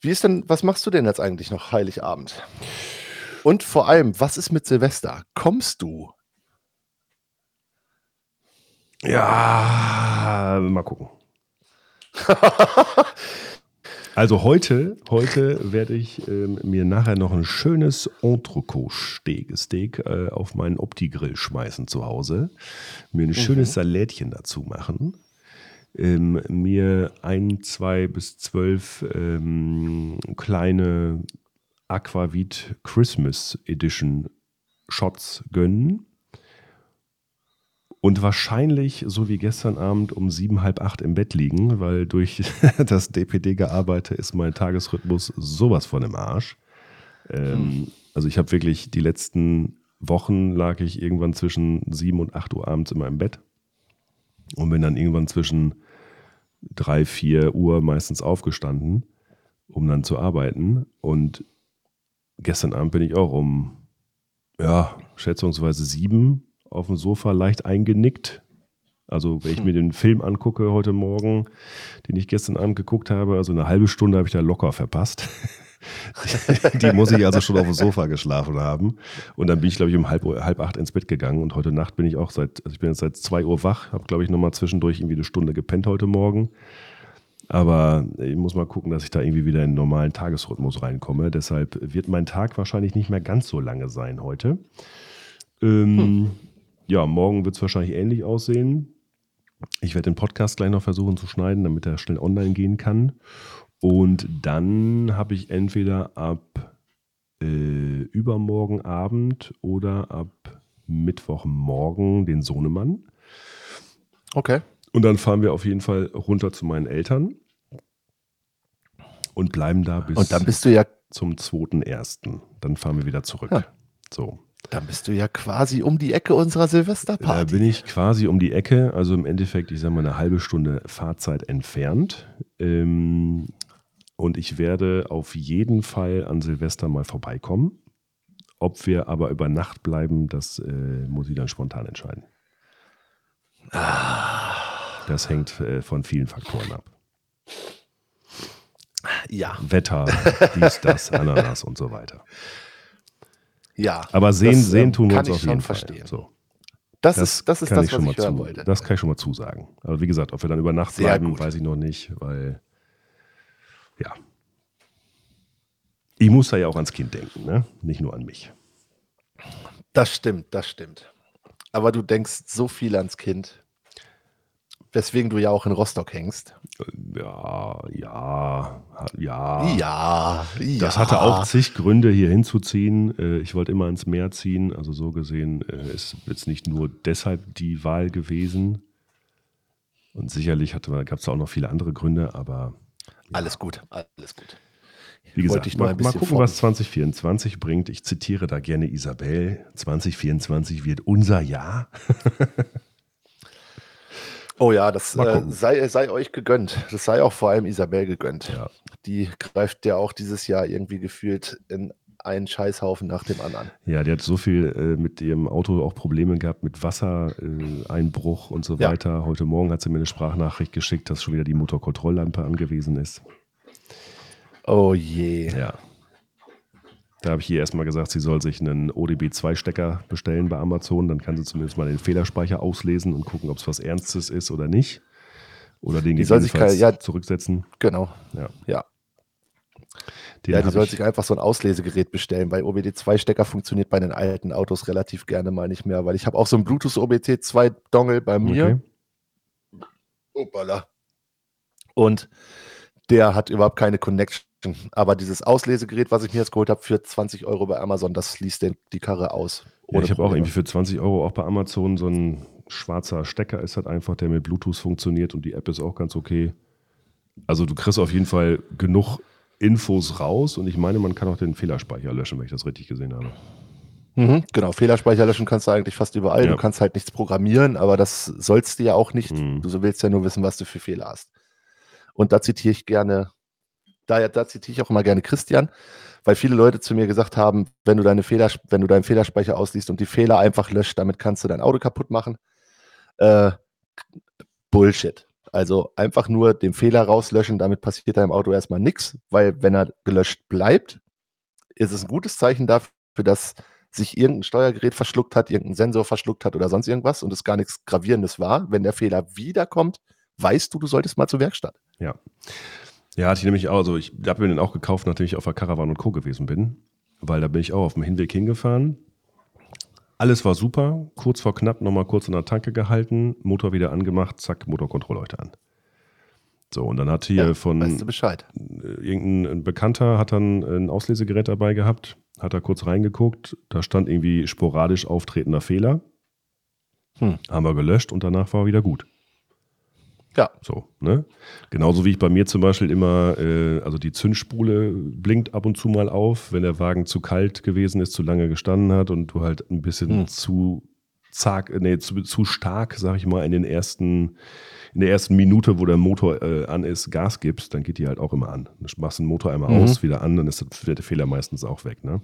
Wie ist denn, was machst du denn jetzt eigentlich noch Heiligabend? Und vor allem, was ist mit Silvester? Kommst du? Ja, mal gucken. Also heute, heute werde ich ähm, mir nachher noch ein schönes Entrecot-Steak Steak, äh, auf meinen Opti-Grill schmeißen zu Hause, mir ein schönes Salätchen dazu machen, ähm, mir ein, zwei bis zwölf ähm, kleine Aquavit Christmas Edition Shots gönnen und wahrscheinlich, so wie gestern Abend, um sieben, halb acht im Bett liegen, weil durch das DPD-Gearbeite ist mein Tagesrhythmus sowas von im Arsch. Ähm, Also ich habe wirklich die letzten Wochen lag ich irgendwann zwischen sieben und acht Uhr abends immer im Bett und bin dann irgendwann zwischen drei, vier Uhr meistens aufgestanden, um dann zu arbeiten. Und gestern Abend bin ich auch um, ja, schätzungsweise sieben auf dem Sofa leicht eingenickt. Also, wenn ich mir den Film angucke heute Morgen, den ich gestern Abend geguckt habe, also eine halbe Stunde habe ich da locker verpasst. Die muss ich also schon auf dem Sofa geschlafen haben. Und dann bin ich, glaube ich, um halb, halb acht ins Bett gegangen. Und heute Nacht bin ich auch seit, also ich bin jetzt seit zwei Uhr wach, habe, glaube ich, nochmal zwischendurch irgendwie eine Stunde gepennt heute Morgen. Aber ich muss mal gucken, dass ich da irgendwie wieder in den normalen Tagesrhythmus reinkomme. Deshalb wird mein Tag wahrscheinlich nicht mehr ganz so lange sein heute. Ähm, Ja, morgen wird es wahrscheinlich ähnlich aussehen. Ich werde den Podcast gleich noch versuchen zu schneiden, damit er schnell online gehen kann. Und dann habe ich entweder ab äh, übermorgen Abend oder ab Mittwochmorgen den Sohnemann. Okay. Und dann fahren wir auf jeden Fall runter zu meinen Eltern und bleiben da bis Und dann bist du ja, zum 2.1. Dann fahren wir wieder zurück. Ja. So. Dann bist du ja quasi um die Ecke unserer Da Silvesterparty. bin ich quasi um die Ecke, also im Endeffekt, ich sage mal, eine halbe Stunde Fahrzeit entfernt. Ähm, und ich werde auf jeden Fall an Silvester mal vorbeikommen. Ob wir aber über Nacht bleiben, das äh, muss ich dann spontan entscheiden. Das hängt äh, von vielen Faktoren ab. ja, Wetter, dies, das, Ananas und so weiter. Ja. Aber sehen, Das, sehen ähm, tun wir uns auf jeden verstehen. Fall. So. Das, ist das, ist kann das ich was schon mal ich hören zu, wollte. Das kann ich schon mal zusagen. Aber wie gesagt, ob wir dann über Nacht Sehr bleiben, gut. weiß ich noch nicht, weil ja. Ich muss da ja auch ans Kind denken, ne? Nicht nur an mich. Das stimmt, das stimmt. Aber du denkst so viel ans Kind, weswegen du ja auch in Rostock hängst. Ja, ja, ja. Ja, ja. Das hatte auch zig Gründe, hier hinzuziehen. Äh, Ich wollte immer ins Meer ziehen. Also so gesehen äh, ist jetzt nicht nur deshalb die Wahl gewesen. Und sicherlich gab es auch noch viele andere Gründe, aber Alles gut, alles gut. Wie Wollte gesagt, ich mal, mal gucken, was 2024 bringt. Ich zitiere da gerne Isabel. 2024 wird unser Jahr. Oh ja, das äh, sei, sei euch gegönnt. Das sei auch vor allem Isabel gegönnt. Ja. Die greift ja auch dieses Jahr irgendwie gefühlt in einen Scheißhaufen nach dem anderen. Ja, die hat so viel äh, mit ihrem Auto auch Probleme gehabt mit Wassereinbruch äh, Einbruch und so Ja. weiter. Heute Morgen hat sie mir eine Sprachnachricht geschickt, dass schon wieder die Motorkontrolllampe angewiesen ist. Oh je. Ja. Da habe ich ihr erstmal gesagt, sie soll sich einen ODB2-Stecker bestellen bei Amazon. Dann kann sie zumindest mal den Fehlerspeicher auslesen und gucken, ob es was Ernstes ist oder nicht. Oder den Die soll sich gegebenenfalls kein- ja. zurücksetzen. Genau. Ja. Ja. Den ja, die soll ich- sich einfach so ein Auslesegerät bestellen, weil OBD2-Stecker funktioniert bei den alten Autos relativ gerne mal nicht mehr, weil ich habe auch so einen Bluetooth OBT2-Dongle bei mir. Okay. Opala. Und der hat überhaupt keine Connection. Aber dieses Auslesegerät, was ich mir jetzt geholt habe, für 20 Euro bei Amazon, das liest den, die Karre aus. Ja, ich habe auch irgendwie für 20 Euro auch bei Amazon so ein schwarzer Stecker ist halt einfach, der mit Bluetooth funktioniert und die App ist auch ganz okay. Also du kriegst auf jeden Fall genug Infos raus und ich meine, man kann auch den Fehlerspeicher löschen, wenn ich das richtig gesehen habe. Mhm, genau, Fehlerspeicher löschen kannst du eigentlich fast überall. Ja. Du kannst halt nichts programmieren, aber das sollst du ja auch nicht. Mhm. Du willst ja nur wissen, was du für Fehler hast. Und da zitiere ich gerne, da, da zitiere ich auch immer gerne Christian, weil viele Leute zu mir gesagt haben, wenn du deine Fehler, wenn du deinen Fehlerspeicher ausliest und die Fehler einfach löscht, damit kannst du dein Auto kaputt machen. Äh, Bullshit. Also einfach nur den Fehler rauslöschen, damit passiert deinem Auto erstmal nichts, weil wenn er gelöscht bleibt, ist es ein gutes Zeichen dafür, dass sich irgendein Steuergerät verschluckt hat, irgendein Sensor verschluckt hat oder sonst irgendwas und es gar nichts Gravierendes war. Wenn der Fehler wiederkommt, weißt du, du solltest mal zur Werkstatt. Ja. Ja, hatte ich nämlich auch. Also ich habe mir den auch gekauft, nachdem ich auf der Caravan und Co. gewesen bin. Weil da bin ich auch auf dem Hinweg hingefahren. Alles war super. Kurz vor knapp nochmal kurz in der Tanke gehalten, Motor wieder angemacht, zack, Motorkontrollleuchte an. So, und dann hat hier Ja, von Weißt du Bescheid? äh, irgendein Bekannter hat dann ein Auslesegerät dabei gehabt, hat da kurz reingeguckt, da stand irgendwie sporadisch auftretender Fehler. Hm. Haben wir gelöscht und danach war wieder gut. Ja. So, ne? Genauso wie ich bei mir zum Beispiel immer, äh, also die Zündspule blinkt ab und zu mal auf, wenn der Wagen zu kalt gewesen ist, zu lange gestanden hat und du halt ein bisschen Hm. zu zag, nee, zu, zu stark, sag ich mal, in den ersten, in der ersten Minute, wo der Motor äh, an ist, Gas gibst, dann geht die halt auch immer an. Du machst den Motor einmal Mhm. aus, wieder an, dann ist der der Fehler meistens auch weg, ne?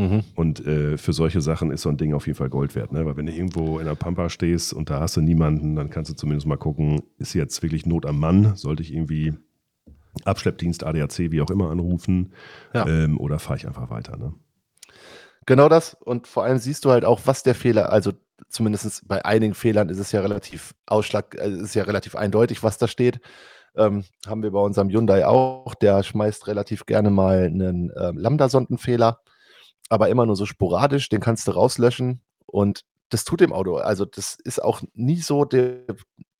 Mhm. Und äh, für solche Sachen ist so ein Ding auf jeden Fall Gold wert, ne? Weil wenn du irgendwo in der Pampa stehst und da hast du niemanden, dann kannst du zumindest mal gucken, ist jetzt wirklich Not am Mann? Sollte ich irgendwie Abschleppdienst, ADAC, wie auch immer anrufen? Ja. Ähm, oder fahre ich einfach weiter, ne? Genau das. Und vor allem siehst du halt auch, was der Fehler, also zumindest bei einigen Fehlern ist es ja relativ Ausschlag, äh, ist ja relativ eindeutig, was da steht. Ähm, haben wir bei unserem Hyundai auch. Der schmeißt relativ gerne mal einen ähm, Lambda-Sondenfehler, aber immer nur so sporadisch. Den kannst du rauslöschen und das tut dem Auto. Also das ist auch nie so, der,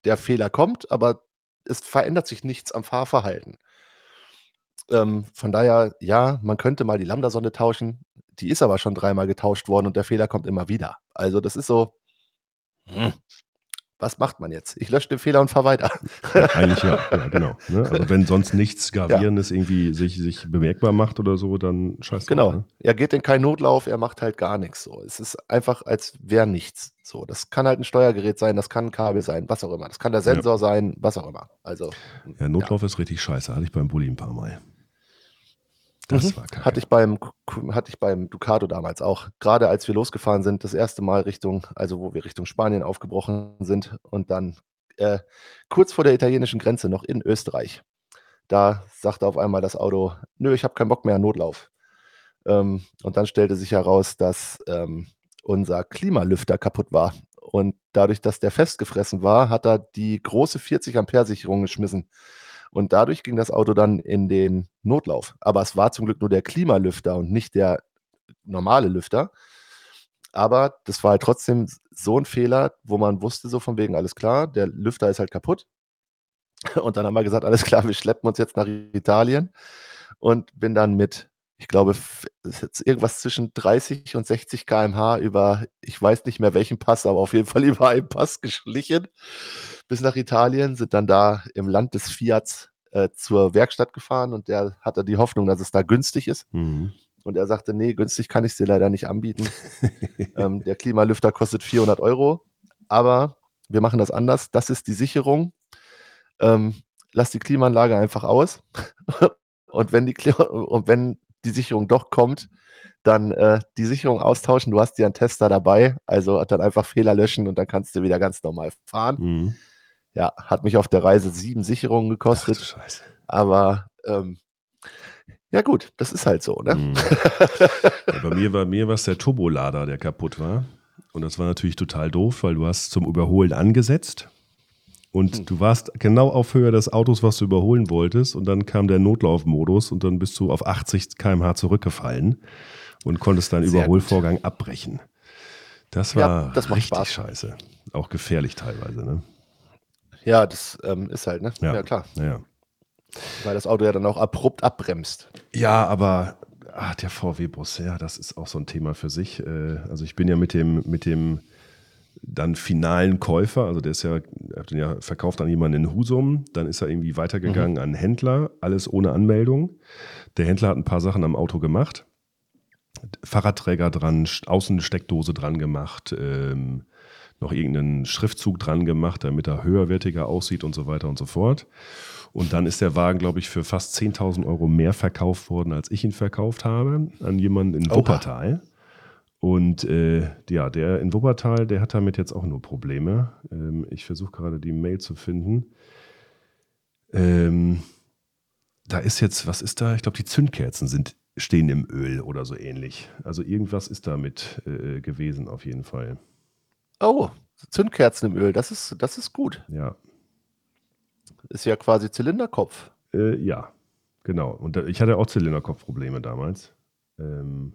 der Fehler kommt, aber es verändert sich nichts am Fahrverhalten. ähm, von daher, ja, man könnte mal die Lambda-Sonde tauschen. Die ist aber schon dreimal getauscht worden und der Fehler kommt immer wieder. Also das ist so, hm, was macht man jetzt? Ich lösche den Fehler und fahre weiter. Ja, eigentlich ja, ja genau. Ne? Also wenn sonst nichts Gravierendes ja. irgendwie sich, sich bemerkbar macht oder so, dann scheiße. Genau. Ne? Er geht in keinen Notlauf, er macht halt gar nichts. So. Es ist einfach, als wäre nichts. So, das kann halt ein Steuergerät sein, das kann ein Kabel sein, was auch immer. Das kann der Sensor sein, was auch immer. Also. Ja, Notlauf ist richtig scheiße. Hatte ich beim Bulli ein paar Mal. Das mhm. war kacke. Hatte ich, beim, hatte ich beim Ducato damals auch. Gerade als wir losgefahren sind, das erste Mal Richtung, also wo wir Richtung Spanien aufgebrochen sind und dann äh, kurz vor der italienischen Grenze noch in Österreich. Da sagte auf einmal das Auto, nö, ich habe keinen Bock mehr, Notlauf. Ähm, und dann stellte sich heraus, dass ähm, unser Klimalüfter kaputt war. Und dadurch, dass der festgefressen war, hat er die große 40 Ampere Sicherung geschmissen. Und dadurch ging das Auto dann in den Notlauf. Aber es war zum Glück nur der Klimalüfter und nicht der normale Lüfter. Aber das war halt trotzdem so ein Fehler, wo man wusste, so von wegen, alles klar, der Lüfter ist halt kaputt. Und dann haben wir gesagt, alles klar, wir schleppen uns jetzt nach Italien und bin dann mit, ich glaube, irgendwas zwischen 30 und 60 km/h über, ich weiß nicht mehr welchen Pass, aber auf jeden Fall über einen Pass geschlichen bis nach Italien, sind dann da im Land des Fiats äh, zur Werkstatt gefahren und der hatte die Hoffnung, dass es da günstig ist. Mhm. Und er sagte, nee, günstig kann ich es dir leider nicht anbieten. ähm, der Klimalüfter kostet 400 Euro, aber wir machen das anders. Das ist die Sicherung. Ähm, lass die Klimaanlage einfach aus. und, wenn die, und wenn die Sicherung doch kommt, dann äh, die Sicherung austauschen. Du hast dir einen Tester dabei, also dann einfach Fehler löschen und dann kannst du wieder ganz normal fahren. Mhm. Ja, hat mich auf der Reise sieben Sicherungen gekostet. Ach, Scheiße. Aber ähm, ja gut, das ist halt so, ne? Mhm. Ja, bei mir war mir was der Turbolader, der kaputt war. Und das war natürlich total doof, weil du hast zum Überholen angesetzt und hm. du warst genau auf Höhe des Autos, was du überholen wolltest. Und dann kam der Notlaufmodus und dann bist du auf 80 km/h zurückgefallen und konntest deinen Sehr Überholvorgang gut. abbrechen. Das war ja, das richtig Spaß. scheiße. Auch gefährlich teilweise, ne? Ja, das ähm, ist halt, ne? Ja, ja klar. Ja. Weil das Auto ja dann auch abrupt abbremst. Ja, aber ach, der VW-Bus, ja, das ist auch so ein Thema für sich. Äh, also ich bin ja mit dem, mit dem dann finalen Käufer, also der ist ja, hat den ja verkauft an jemanden in Husum, dann ist er irgendwie weitergegangen mhm. an Händler, alles ohne Anmeldung. Der Händler hat ein paar Sachen am Auto gemacht. Fahrradträger dran, Außensteckdose dran gemacht, ähm, noch irgendeinen Schriftzug dran gemacht, damit er höherwertiger aussieht und so weiter und so fort. Und dann ist der Wagen, glaube ich, für fast 10.000 Euro mehr verkauft worden, als ich ihn verkauft habe, an jemanden in Wuppertal. Und äh, ja, der in Wuppertal, der hat damit jetzt auch nur Probleme. Ähm, ich versuche gerade die Mail zu finden. Ähm, da ist jetzt, was ist da? Ich glaube, die Zündkerzen sind, stehen im Öl oder so ähnlich. Also irgendwas ist damit äh, gewesen auf jeden Fall. Oh, Zündkerzen im Öl, das ist, das ist gut. Ja. Ist ja quasi Zylinderkopf. Äh, ja, genau. Und da, ich hatte auch Zylinderkopfprobleme damals. Ähm,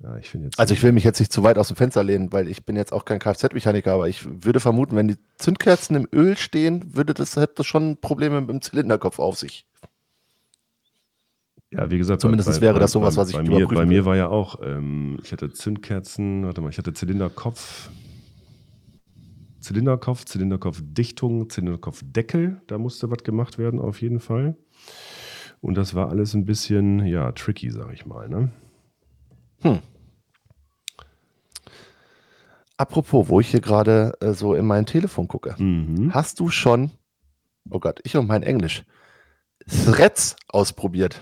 ja, ich jetzt also ich will mich jetzt nicht zu weit aus dem Fenster lehnen, weil ich bin jetzt auch kein Kfz-Mechaniker, aber ich würde vermuten, wenn die Zündkerzen im Öl stehen, würde das, hätte das schon Probleme mit dem Zylinderkopf auf sich. Ja, wie gesagt, zumindest bei, wäre das sowas, bei, was ich bei mir, bei mir war ja auch, ähm, ich hatte Zündkerzen, warte mal, ich hatte Zylinderkopf, Zylinderkopf, Zylinderkopfdichtung, Zylinderkopfdeckel, da musste was gemacht werden auf jeden Fall. Und das war alles ein bisschen, ja, tricky, sag ich mal, ne? Hm. Apropos, wo ich hier gerade äh, so in mein Telefon gucke, mhm. hast du schon, oh Gott, ich und mein Englisch, Threads ausprobiert?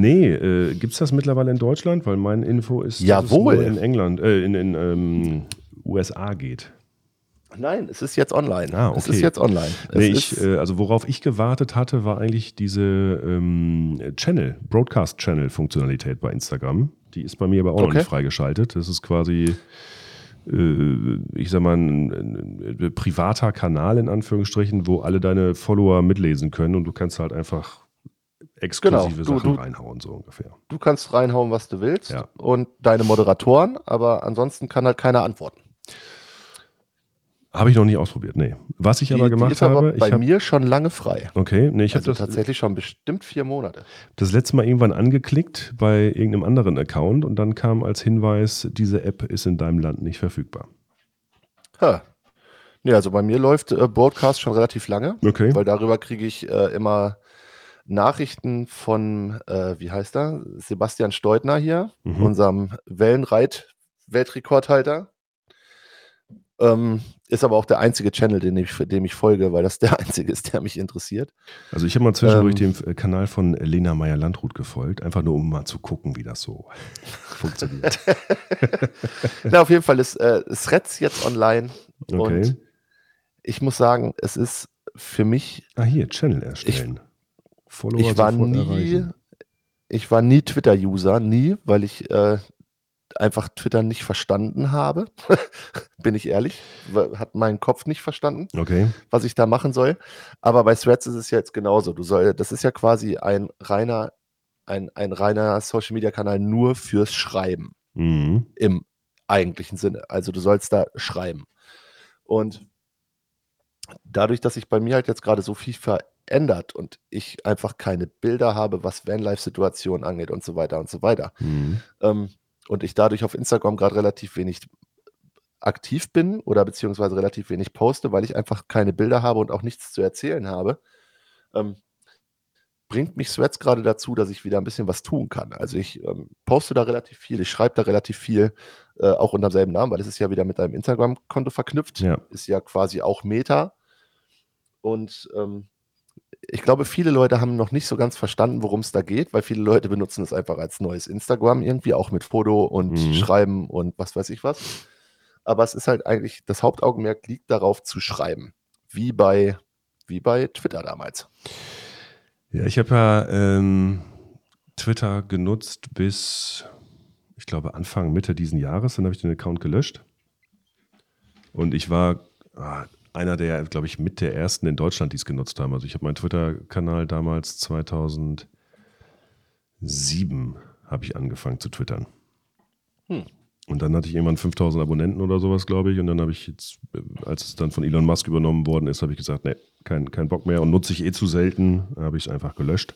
Nee, äh, gibt es das mittlerweile in Deutschland? Weil mein Info ist, dass Jawohl. es nur in England, äh, in, in ähm, USA geht. Nein, es ist jetzt online. Ah, okay. Es ist jetzt online. Nee, ich, äh, also worauf ich gewartet hatte, war eigentlich diese ähm, Channel, Broadcast-Channel-Funktionalität bei Instagram. Die ist bei mir aber auch okay. noch nicht freigeschaltet. Das ist quasi, äh, ich sag mal, ein, ein, ein, privater Kanal in Anführungsstrichen, wo alle deine Follower mitlesen können und du kannst halt einfach exklusive genau. Sachen du, reinhauen, so ungefähr. Du kannst reinhauen, was du willst ja. und deine Moderatoren, aber ansonsten kann halt keiner antworten. Habe ich noch nicht ausprobiert, nee. Was ich Die, aber die gemacht ist aber habe, bei habe, mir schon lange frei. okay, nee, ich habe also das, tatsächlich schon bestimmt vier Monate. das letzte Mal irgendwann angeklickt bei irgendeinem anderen Account und dann kam als Hinweis, diese App ist in deinem Land nicht verfügbar. Ha. Nee, also bei mir läuft äh, Broadcast schon relativ lange, Okay. weil darüber kriege ich äh, immer Nachrichten von, äh, wie heißt er? Sebastian Steutner hier, Mhm. unserem Wellenreit-Weltrekordhalter. Ähm, ist aber auch der einzige Channel, den ich, dem ich folge, weil das der einzige ist, der mich interessiert. Also ich habe mal zwischendurch Ähm. dem äh, Kanal von Lena Meyer-Landrut gefolgt, einfach nur um mal zu gucken, wie das so funktioniert. Na, auf jeden Fall ist äh, Threads jetzt online Okay. und ich muss sagen, es ist für mich Ah, hier, Channel erstellen. Follower ich war nie, erreichen. ich war nie Twitter-User, nie, weil ich äh, einfach Twitter nicht verstanden habe. Bin ich ehrlich. Hat meinen Kopf nicht verstanden, Okay. was ich da machen soll. Aber bei Threads ist es ja jetzt genauso. Du soll, das ist ja quasi ein reiner, ein, ein reiner Social-Media-Kanal nur fürs Schreiben Mhm. im eigentlichen Sinne. Also du sollst da schreiben. Und dadurch, dass sich bei mir halt jetzt gerade so viel verändert und ich einfach keine Bilder habe, was Vanlife-Situationen angeht und so weiter und so weiter, Mhm. ähm, und ich dadurch auf Instagram gerade relativ wenig aktiv bin oder beziehungsweise relativ wenig poste, weil ich einfach keine Bilder habe und auch nichts zu erzählen habe, ähm, bringt mich Threads gerade dazu, dass ich wieder ein bisschen was tun kann. Also ich ähm, poste da relativ viel, ich schreibe da relativ viel, äh, auch unter demselben Namen, weil es ist ja wieder mit deinem Instagram-Konto verknüpft, Ja. ist ja quasi auch Meta. Und ähm, ich glaube, viele Leute haben noch nicht so ganz verstanden, worum es da geht, weil viele Leute benutzen es einfach als neues Instagram irgendwie, auch mit Foto und Mhm. Schreiben und was weiß ich was. Aber es ist halt eigentlich, das Hauptaugenmerk liegt darauf zu schreiben, wie bei, wie bei Twitter damals. Ja, ich habe ja ähm, Twitter genutzt bis, ich glaube, Anfang, Mitte diesen Jahres. Dann habe ich den Account gelöscht. Und ich war ah, einer der, glaube ich, mit der ersten in Deutschland, die es genutzt haben. Also ich habe meinen Twitter-Kanal damals 2007 habe ich angefangen zu twittern. Hm. Und dann hatte ich irgendwann 5000 Abonnenten oder sowas, glaube ich. Und dann habe ich jetzt, äh, als es dann von Elon Musk übernommen worden ist, habe ich gesagt, nee, kein, kein Bock mehr und nutze ich eh zu selten. Habe ich es einfach gelöscht.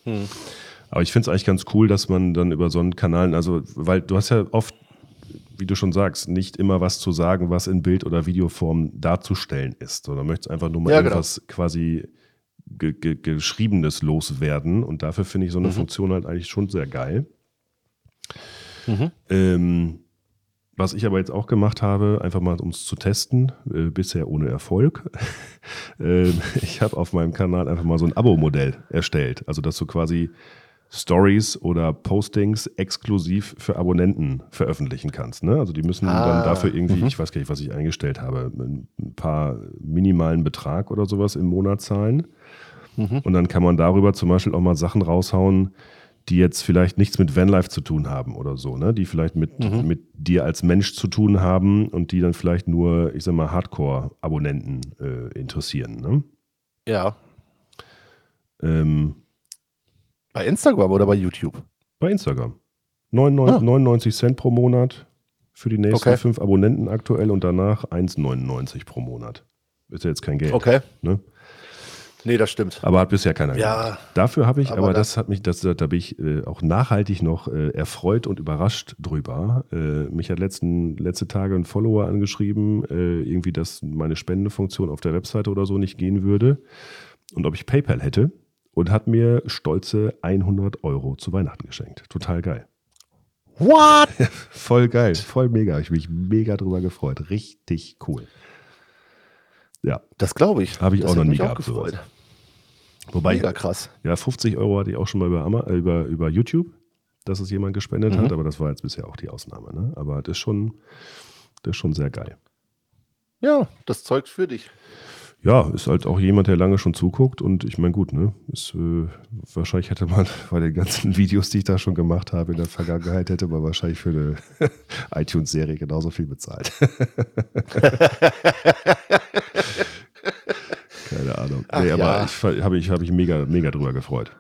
Aber ich finde es eigentlich ganz cool, dass man dann über so einen Kanal, also, weil du hast ja oft, wie du schon sagst, nicht immer was zu sagen, was in Bild- oder Videoform darzustellen ist, sondern möchtest einfach nur mal Ja, genau. irgendwas quasi ge ge Geschriebenes loswerden. Und dafür finde ich so eine Mhm. Funktion halt eigentlich schon sehr geil. Mhm. Ähm, was ich aber jetzt auch gemacht habe, einfach mal um es zu testen, äh, bisher ohne Erfolg. ähm, ich habe auf meinem Kanal einfach mal so ein Abo-Modell erstellt. Also, dass du quasi Stories oder Postings exklusiv für Abonnenten veröffentlichen kannst. Ne? Also, die müssen Ah, dann dafür irgendwie, mhm. ich weiß gar nicht, was ich eingestellt habe, ein paar minimalen Betrag oder sowas im Monat zahlen. Mhm. Und dann kann man darüber zum Beispiel auch mal Sachen raushauen, die jetzt vielleicht nichts mit Vanlife zu tun haben oder so, ne? Die vielleicht mit, Mhm. mit dir als Mensch zu tun haben und die dann vielleicht nur, ich sag mal, Hardcore-Abonnenten äh, interessieren. Ne? Ja. Ähm, Bei Instagram oder bei YouTube? bei Instagram. 99, Ah. 99 Cent pro Monat für die nächsten Okay. fünf Abonnenten aktuell und danach 1,99 pro Monat. Ist ja jetzt kein Geld. Okay. Ne? Nee, das stimmt. Aber hat bisher keiner Ja, gemacht. Dafür habe ich, aber aber, da- das hat mich, das, da bin ich äh, auch nachhaltig noch äh, erfreut und überrascht drüber. Äh, mich hat letzten, letzte Tage ein Follower angeschrieben, äh, irgendwie, dass meine Spendefunktion auf der Webseite oder so nicht gehen würde und ob ich PayPal hätte und hat mir stolze 100 Euro zu Weihnachten geschenkt. Total geil. What? Voll geil, voll mega. Ich mich mega drüber gefreut. Richtig cool. Ja, Das glaube ich. Habe ich das auch noch nie gehabt, gefreut. sowas. wobei Mega krass. Ja, 50 Euro hatte ich auch schon mal über, über, über YouTube, dass es jemand gespendet Mhm. hat, aber das war jetzt bisher auch die Ausnahme. Ne? Aber das ist, schon, das ist schon sehr geil. Ja, das zeugt für dich. Ja, ist halt auch jemand, der lange schon zuguckt und ich meine, gut, ne? Ist, äh, wahrscheinlich hätte man bei den ganzen Videos, die ich da schon gemacht habe in der Vergangenheit, hätte man wahrscheinlich für eine iTunes-Serie genauso viel bezahlt. Keine Ahnung. Ach nee, aber ja. ich habe ich, hab ich mega, mega drüber gefreut.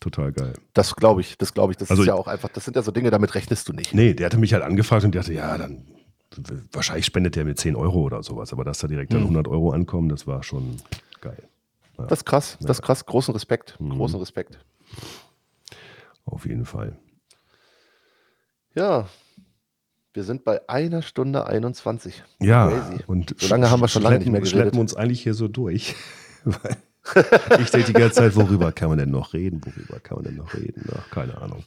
Total geil. Das glaube ich, das glaube ich. Das Also ist ja auch einfach, das sind ja so Dinge, damit rechnest du nicht. Nee, der hatte mich halt angefragt und dachte, ja, dann wahrscheinlich spendet der mit 10 Euro oder sowas, aber dass da direkt dann Mhm. 100 Euro ankommen, das war schon geil. Ja, Das ist krass, das ist krass. Großen Respekt, Mhm. großen Respekt. auf jeden Fall. Ja, wir sind bei einer Stunde 21. Ja, Crazy. und So lange haben wir schon lange nicht mehr geredet. schleppen uns eigentlich hier so durch. Ich denke die ganze Zeit, worüber kann man denn noch reden? Worüber kann man denn noch reden? Ach, keine Ahnung.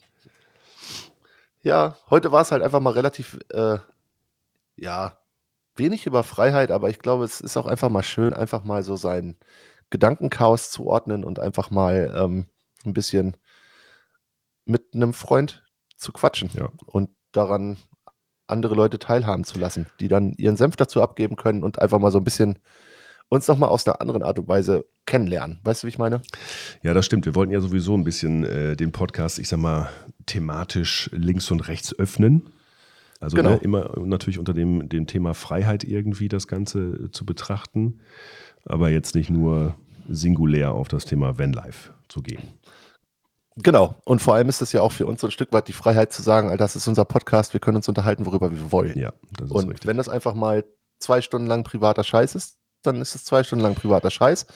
Ja, heute war es halt einfach mal relativ, äh, ja, wenig über Freiheit, aber ich glaube, es ist auch einfach mal schön, einfach mal so sein Gedankenchaos zu ordnen und einfach mal ähm, ein bisschen mit einem Freund zu quatschen Ja. und daran andere Leute teilhaben zu lassen, die dann ihren Senf dazu abgeben können und einfach mal so ein bisschen uns nochmal aus einer anderen Art und Weise kennenlernen. Weißt du, wie ich meine? Ja, das stimmt. Wir wollten ja sowieso ein bisschen äh, den Podcast, ich sag mal, thematisch links und rechts öffnen. Also Genau. ne, immer natürlich unter dem, dem Thema Freiheit irgendwie das Ganze äh, zu betrachten, aber jetzt nicht nur singulär auf das Thema Vanlife zu gehen. Genau. Und vor allem ist es ja auch für uns so ein Stück weit die Freiheit zu sagen, das ist unser Podcast, wir können uns unterhalten, worüber wir wollen. Ja, das ist Und richtig. wenn das einfach mal zwei Stunden lang privater Scheiß ist, dann ist es zwei Stunden lang privater Scheiß,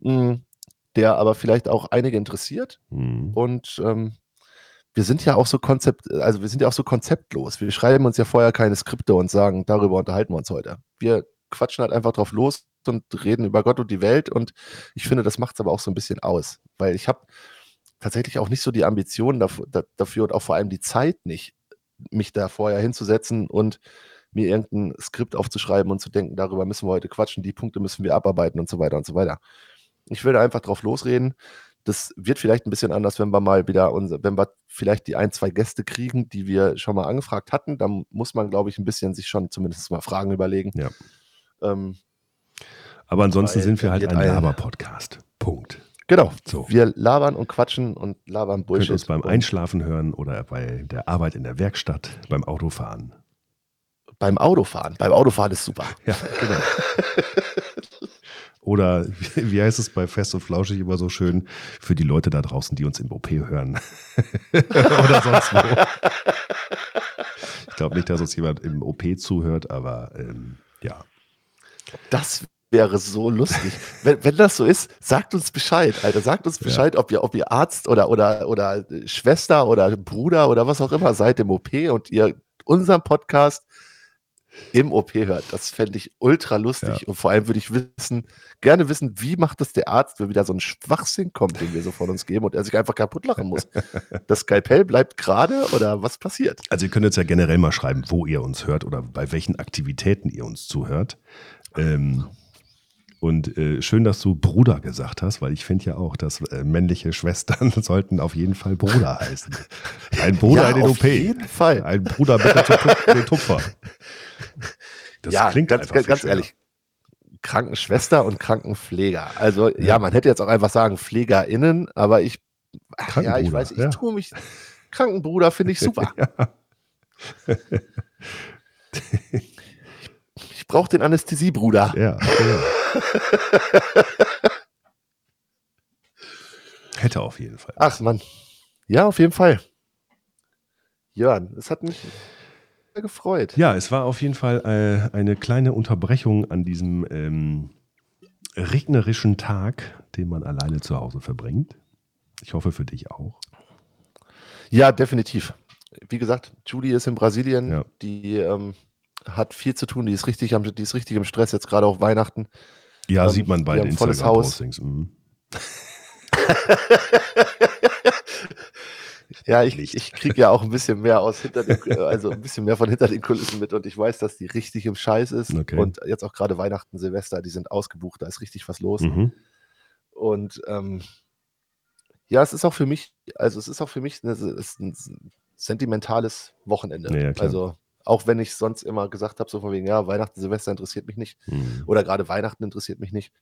mh, der aber vielleicht auch einige interessiert. Mhm. Und ähm, wir sind ja auch so konzept, also wir sind ja auch so konzeptlos. Wir schreiben uns ja vorher keine Skripte und sagen, darüber unterhalten wir uns heute. Wir quatschen halt einfach drauf los und reden über Gott und die Welt. Und ich finde, das macht es aber auch so ein bisschen aus, weil ich habe tatsächlich auch nicht so die Ambitionen dafür, da, dafür und auch vor allem die Zeit nicht, mich da vorher hinzusetzen und mir irgendein Skript aufzuschreiben und zu denken, darüber müssen wir heute quatschen, die Punkte müssen wir abarbeiten und so weiter und so weiter. Ich will da einfach drauf losreden. Das wird vielleicht ein bisschen anders, wenn wir mal wieder unser, wenn wir vielleicht die ein, zwei Gäste kriegen, die wir schon mal angefragt hatten. Dann muss man, glaube ich, ein bisschen sich schon zumindest mal Fragen überlegen. Ja. Ähm, Aber ansonsten sind wir halt ein Laber-Podcast. Punkt. genau. So. Wir labern und quatschen und labern Könnt Bullshit. uns beim Einschlafen hören oder bei der Arbeit in der Werkstatt, beim Autofahren. beim Autofahren. Beim Autofahren ist super. Ja, genau. Oder wie heißt es bei Fest und Flauschig immer so schön, für die Leute da draußen, die uns im OP hören. Oder sonst wo. Ich glaube nicht, dass uns jemand im OP zuhört, aber ähm, ja. Das wäre so lustig. wenn, wenn das so ist, sagt uns Bescheid, Alter. Sagt uns Bescheid, ob, ihr, ob ihr Arzt oder, oder, oder Schwester oder Bruder oder was auch immer seid im OP und ihr unseren Podcast im OP hört. Das fände ich ultra lustig. Ja. Und vor allem würde ich wissen, gerne wissen, wie macht das der Arzt, wenn wieder so ein Schwachsinn kommt, den wir so von uns geben und er sich einfach kaputt lachen muss. Das Skalpell bleibt gerade oder was passiert? Also ihr könnt jetzt ja generell mal schreiben, wo ihr uns hört oder bei welchen Aktivitäten ihr uns zuhört. Ähm, und äh, schön, dass du Bruder gesagt hast, weil ich finde ja auch, dass äh, männliche Schwestern sollten auf jeden Fall Bruder heißen. Ein Bruder Ja, in den auf OP. jeden Fall. Ein Bruder bitte den Tupfer. Das ja, klingt ganz, einfach ganz, ehrlich. Krankenschwester und Krankenpfleger. Also ja. Ja. man hätte jetzt auch einfach sagen PflegerInnen, aber ich, ach, ja, ich weiß, ich ja. tue mich. Krankenbruder finde ich super. Ich brauche den Anästhesiebruder. Ja, genau. Hätte auf jeden Fall. Ach Mann. Ja, auf jeden Fall. Jörn, es hat mich sehr gefreut. Ja, es war auf jeden Fall äh, eine kleine Unterbrechung an diesem ähm, regnerischen Tag, den man alleine zu Hause verbringt. Ich hoffe für dich auch. Ja, definitiv. Wie gesagt, Julie ist in Brasilien. Ja. Die ähm, hat viel zu tun. Die ist richtig, am, die ist richtig im Stress, jetzt gerade auch Weihnachten. Ja, Ähm, sieht man bei den haben volles Haus. Instagram-Postings. Mhm. Ja, ich, Nicht. ich kriege ja auch ein bisschen mehr aus hinter den, also ein bisschen mehr von hinter den Kulissen mit und ich weiß, dass die richtig im Scheiß ist. Okay. Und jetzt auch gerade Weihnachten, Silvester, die sind ausgebucht, da ist richtig was los. Mhm. Und ähm, ja, es ist auch für mich, also es ist auch für mich eine, ein sentimentales Wochenende. Ja, also auch wenn ich sonst immer gesagt habe, so von wegen, ja, Weihnachten, Silvester interessiert mich nicht Mhm. oder gerade Weihnachten interessiert mich nicht.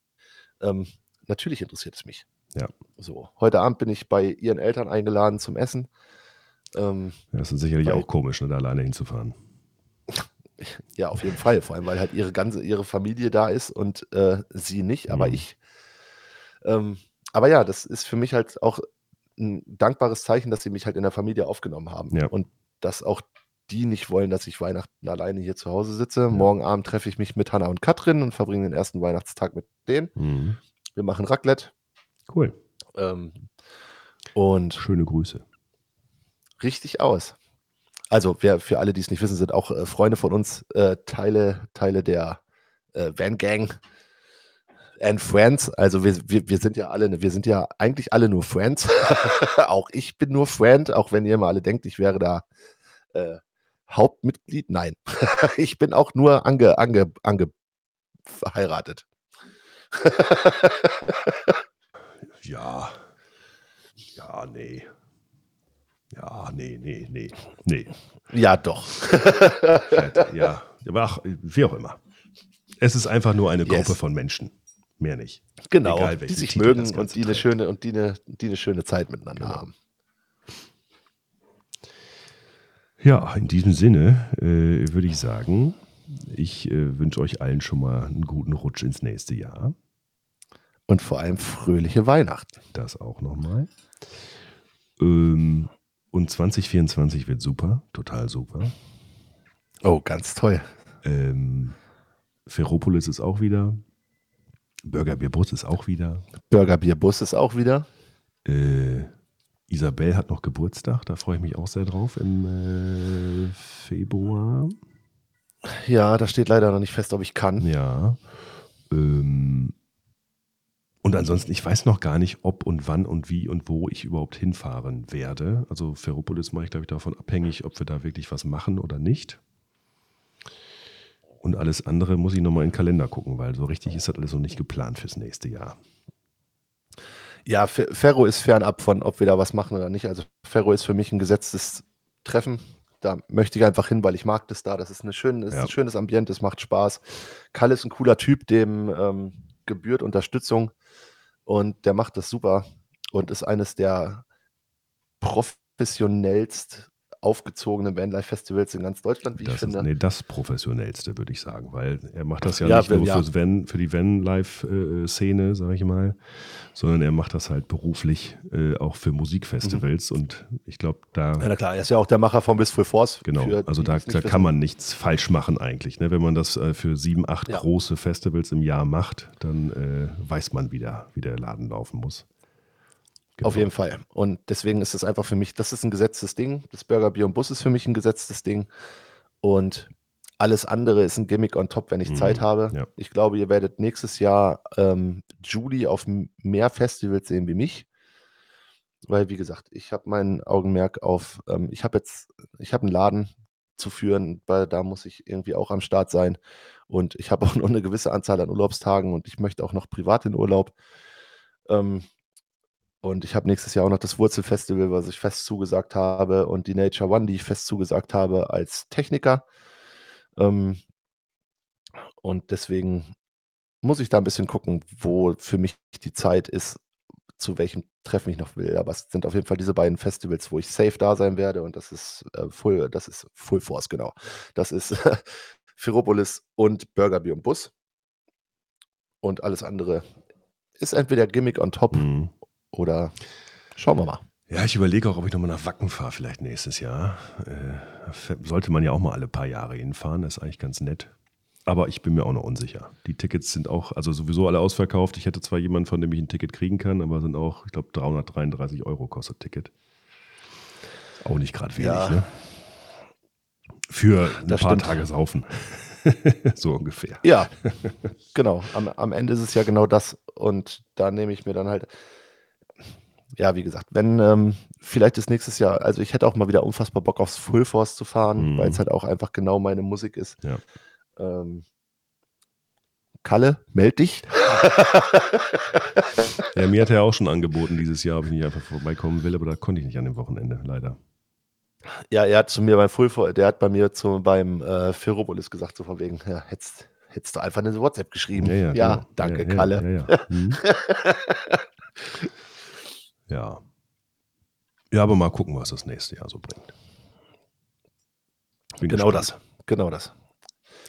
Ähm, natürlich interessiert es mich. Ja. So, heute Abend bin ich bei ihren Eltern eingeladen zum Essen. Ähm, Ja, das ist sicherlich Weil- auch komisch, ne, da alleine hinzufahren. ja, auf jeden Fall. Vor allem, weil halt ihre ganze, ihre Familie da ist und äh, sie nicht, aber Mhm. ich. Ähm, aber ja, das ist für mich halt auch ein dankbares Zeichen, dass sie mich halt in der Familie aufgenommen haben. Ja. Und dass auch die nicht wollen, dass ich Weihnachten alleine hier zu Hause sitze. Morgen Abend treffe ich mich mit Hanna und Katrin und verbringe den ersten Weihnachtstag mit denen. Mhm. Wir machen Raclette. Cool. Ähm, und Schöne Grüße. richtig aus. Also, wer, für alle, die es nicht wissen, sind auch äh, Freunde von uns, äh, Teile, Teile der äh, Van Gang and Friends. Also wir, wir, wir sind ja alle, wir sind ja eigentlich alle nur Friends. auch ich bin nur Friend, auch wenn ihr immer alle denkt, ich wäre da äh, Hauptmitglied. Nein, ich bin auch nur ange, ange, ange verheiratet. Ja. Ja, nee. Ja, nee, nee, nee. Nee. ja, doch. Ja. Aber ach, wie auch immer. Es ist einfach nur eine Gruppe Yes. von Menschen. Mehr nicht. Genau, Egal, die sich mögen und die eine schöne und die eine, die eine schöne Zeit miteinander Genau. haben. Ja, in diesem Sinne äh, würde ich sagen, ich äh, wünsche euch allen schon mal einen guten Rutsch ins nächste Jahr. Und vor allem fröhliche Weihnachten. Das auch nochmal. Ähm, und 2024 wird super, total super. Oh, ganz toll. Ähm, Ferropolis ist auch wieder. Burger Bier Bus ist auch wieder. Burgerbierbus ist auch wieder. Äh, Isabel hat noch Geburtstag, da freue ich mich auch sehr drauf im äh, Februar. Ja, da steht leider noch nicht fest, ob ich kann. Ja. Ähm, und ansonsten, ich weiß noch gar nicht, ob und wann und wie und wo ich überhaupt hinfahren werde. Also Ferropolis mache ich, glaube ich, davon abhängig, ob wir da wirklich was machen oder nicht. Und alles andere muss ich nochmal in den Kalender gucken, weil so richtig ist das alles noch nicht geplant fürs nächste Jahr. Ja, Fe- Ferro ist fernab von, ob wir da was machen oder nicht. Also Ferro ist für mich ein gesetztes Treffen. Da möchte ich einfach hin, weil ich mag das da. Das ist, eine schön, das ist Ja. ein schönes Ambiente, es macht Spaß. Kalle ist ein cooler Typ, dem ähm, gebührt Unterstützung und der macht das super und ist eines der professionellst aufgezogenen Vanlife-Festivals in ganz Deutschland, wie ich Das finde. ist nee, das professionellste, würde ich sagen, weil er macht das ja, Ja, nicht nur ja. fürs Van, für die Van-Live-Szene, sage ich mal, sondern er macht das halt beruflich äh, auch für Musikfestivals und ich glaube, da Ja, na klar, er ist ja auch der Macher von Bis Full Force. Genau, Für also da, da kann man nichts falsch machen eigentlich. Ne? Wenn man das äh, für sieben, acht Ja. große Festivals im Jahr macht, dann äh, weiß man wieder, wie der Laden laufen muss. Genau. Auf jeden Fall. Und deswegen ist es einfach für mich, das ist ein gesetztes Ding. Das Burger Bier und Bus ist für mich ein gesetztes Ding. Und alles andere ist ein Gimmick on top, wenn ich Mhm, Zeit habe. ja. Ich glaube, ihr werdet nächstes Jahr ähm, Julie auf mehr Festivals sehen wie mich. Weil, wie gesagt, ich habe mein Augenmerk auf, ähm, ich habe jetzt, ich habe einen Laden zu führen, weil da muss ich irgendwie auch am Start sein. Und ich habe auch nur eine gewisse Anzahl an Urlaubstagen und ich möchte auch noch privat in Urlaub. Ähm, und ich habe nächstes Jahr auch noch das Wurzelfestival, was ich fest zugesagt habe, und die Nature One, die ich fest zugesagt habe als Techniker. Ähm, und deswegen muss ich da ein bisschen gucken, wo für mich die Zeit ist, zu welchem Treffen ich noch will. Aber es sind auf jeden Fall diese beiden Festivals, wo ich safe da sein werde. Und das ist äh, Full, das ist Full Force, genau. Das ist Ferropolis und Burger Bier und Bus. Und alles andere ist entweder Gimmick on top Mhm. Oder schauen wir mal. Ja, ich überlege auch, ob ich nochmal nach Wacken fahre, vielleicht nächstes Jahr. Äh, sollte man ja auch mal alle paar Jahre hinfahren, das ist eigentlich ganz nett. Aber ich bin mir auch noch unsicher. Die Tickets sind auch, also sowieso alle ausverkauft. Ich hätte zwar jemanden, von dem ich ein Ticket kriegen kann, aber sind auch, ich glaube, 333 Euro kostet Ticket. Auch nicht gerade wenig, Ja. ne? Für ein Das paar stimmt. Tage saufen. so ungefähr. Ja, genau. Am, am Ende ist es ja genau das. Und da nehme ich mir dann halt, ja, wie gesagt, wenn ähm, vielleicht ist nächstes Jahr, also ich hätte auch mal wieder unfassbar Bock aufs Full Force zu fahren, Mhm. weil es halt auch einfach genau meine Musik ist. Ja. Ähm, Kalle, meld dich. Ja, mir hat er auch schon angeboten dieses Jahr, ob ich nicht einfach vorbeikommen will, aber da konnte ich nicht an dem Wochenende, leider. Ja, er hat zu mir beim Full Force, der hat bei mir zu, beim äh, Ferropolis gesagt, so von wegen, ja, hättest, hättest du einfach eine WhatsApp geschrieben. Ja, genau. danke, ja, ja, Kalle. Ja, ja. Mhm. ja. Ja, aber mal gucken, was das nächste Jahr so bringt. Bin Genau gespannt. das. Genau das.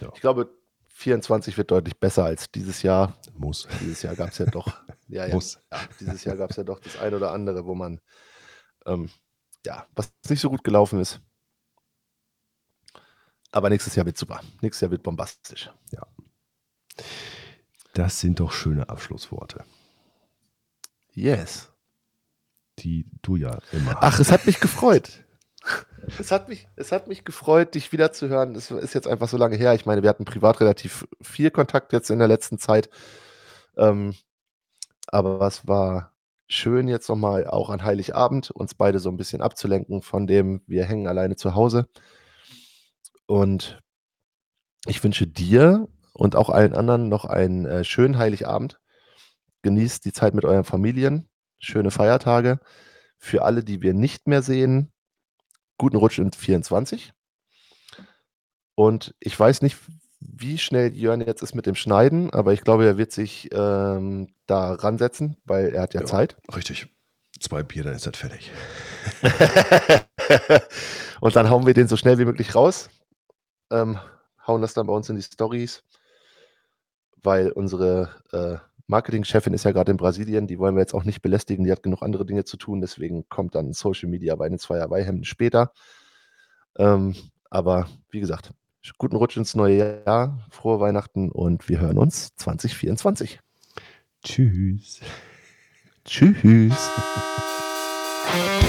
Ja. Ich glaube, 24 wird deutlich besser als dieses Jahr. Muss. Dieses Jahr gab es ja doch. Ja, ja, Muss. ja, dieses Jahr gab es ja doch das ein oder andere, wo man, ähm, ja, was nicht so gut gelaufen ist. Aber nächstes Jahr wird super. Nächstes Jahr wird bombastisch. Ja. Das sind doch schöne Abschlussworte. Yes. Die du ja immer Ach, es hat mich gefreut. Es hat mich, es hat mich gefreut, dich wiederzuhören. Es ist jetzt einfach so lange her. Ich meine, wir hatten privat relativ viel Kontakt jetzt in der letzten Zeit. Ähm, aber es war schön, jetzt nochmal auch an Heiligabend uns beide so ein bisschen abzulenken von dem, wir hängen alleine zu Hause. Und ich wünsche dir und auch allen anderen noch einen äh, schönen Heiligabend. Genießt die Zeit mit euren Familien, schöne Feiertage. Für alle, die wir nicht mehr sehen, guten Rutsch in 24. Und ich weiß nicht, wie schnell Jörn jetzt ist mit dem Schneiden, aber ich glaube, er wird sich ähm, da ransetzen, weil er hat ja, Ja. Zeit. Richtig. Zwei Bier, dann ist das fertig. und dann hauen wir den so schnell wie möglich raus. Ähm, hauen das dann bei uns in die Stories, weil unsere äh, Marketingchefin ist ja gerade in Brasilien, die wollen wir jetzt auch nicht belästigen, die hat genug andere Dinge zu tun, deswegen kommt dann Social Media bei den zwei Hawaii-Hemden später. Ähm, aber wie gesagt, guten Rutsch ins neue Jahr, frohe Weihnachten und wir hören uns 2024. Tschüss. Tschüss.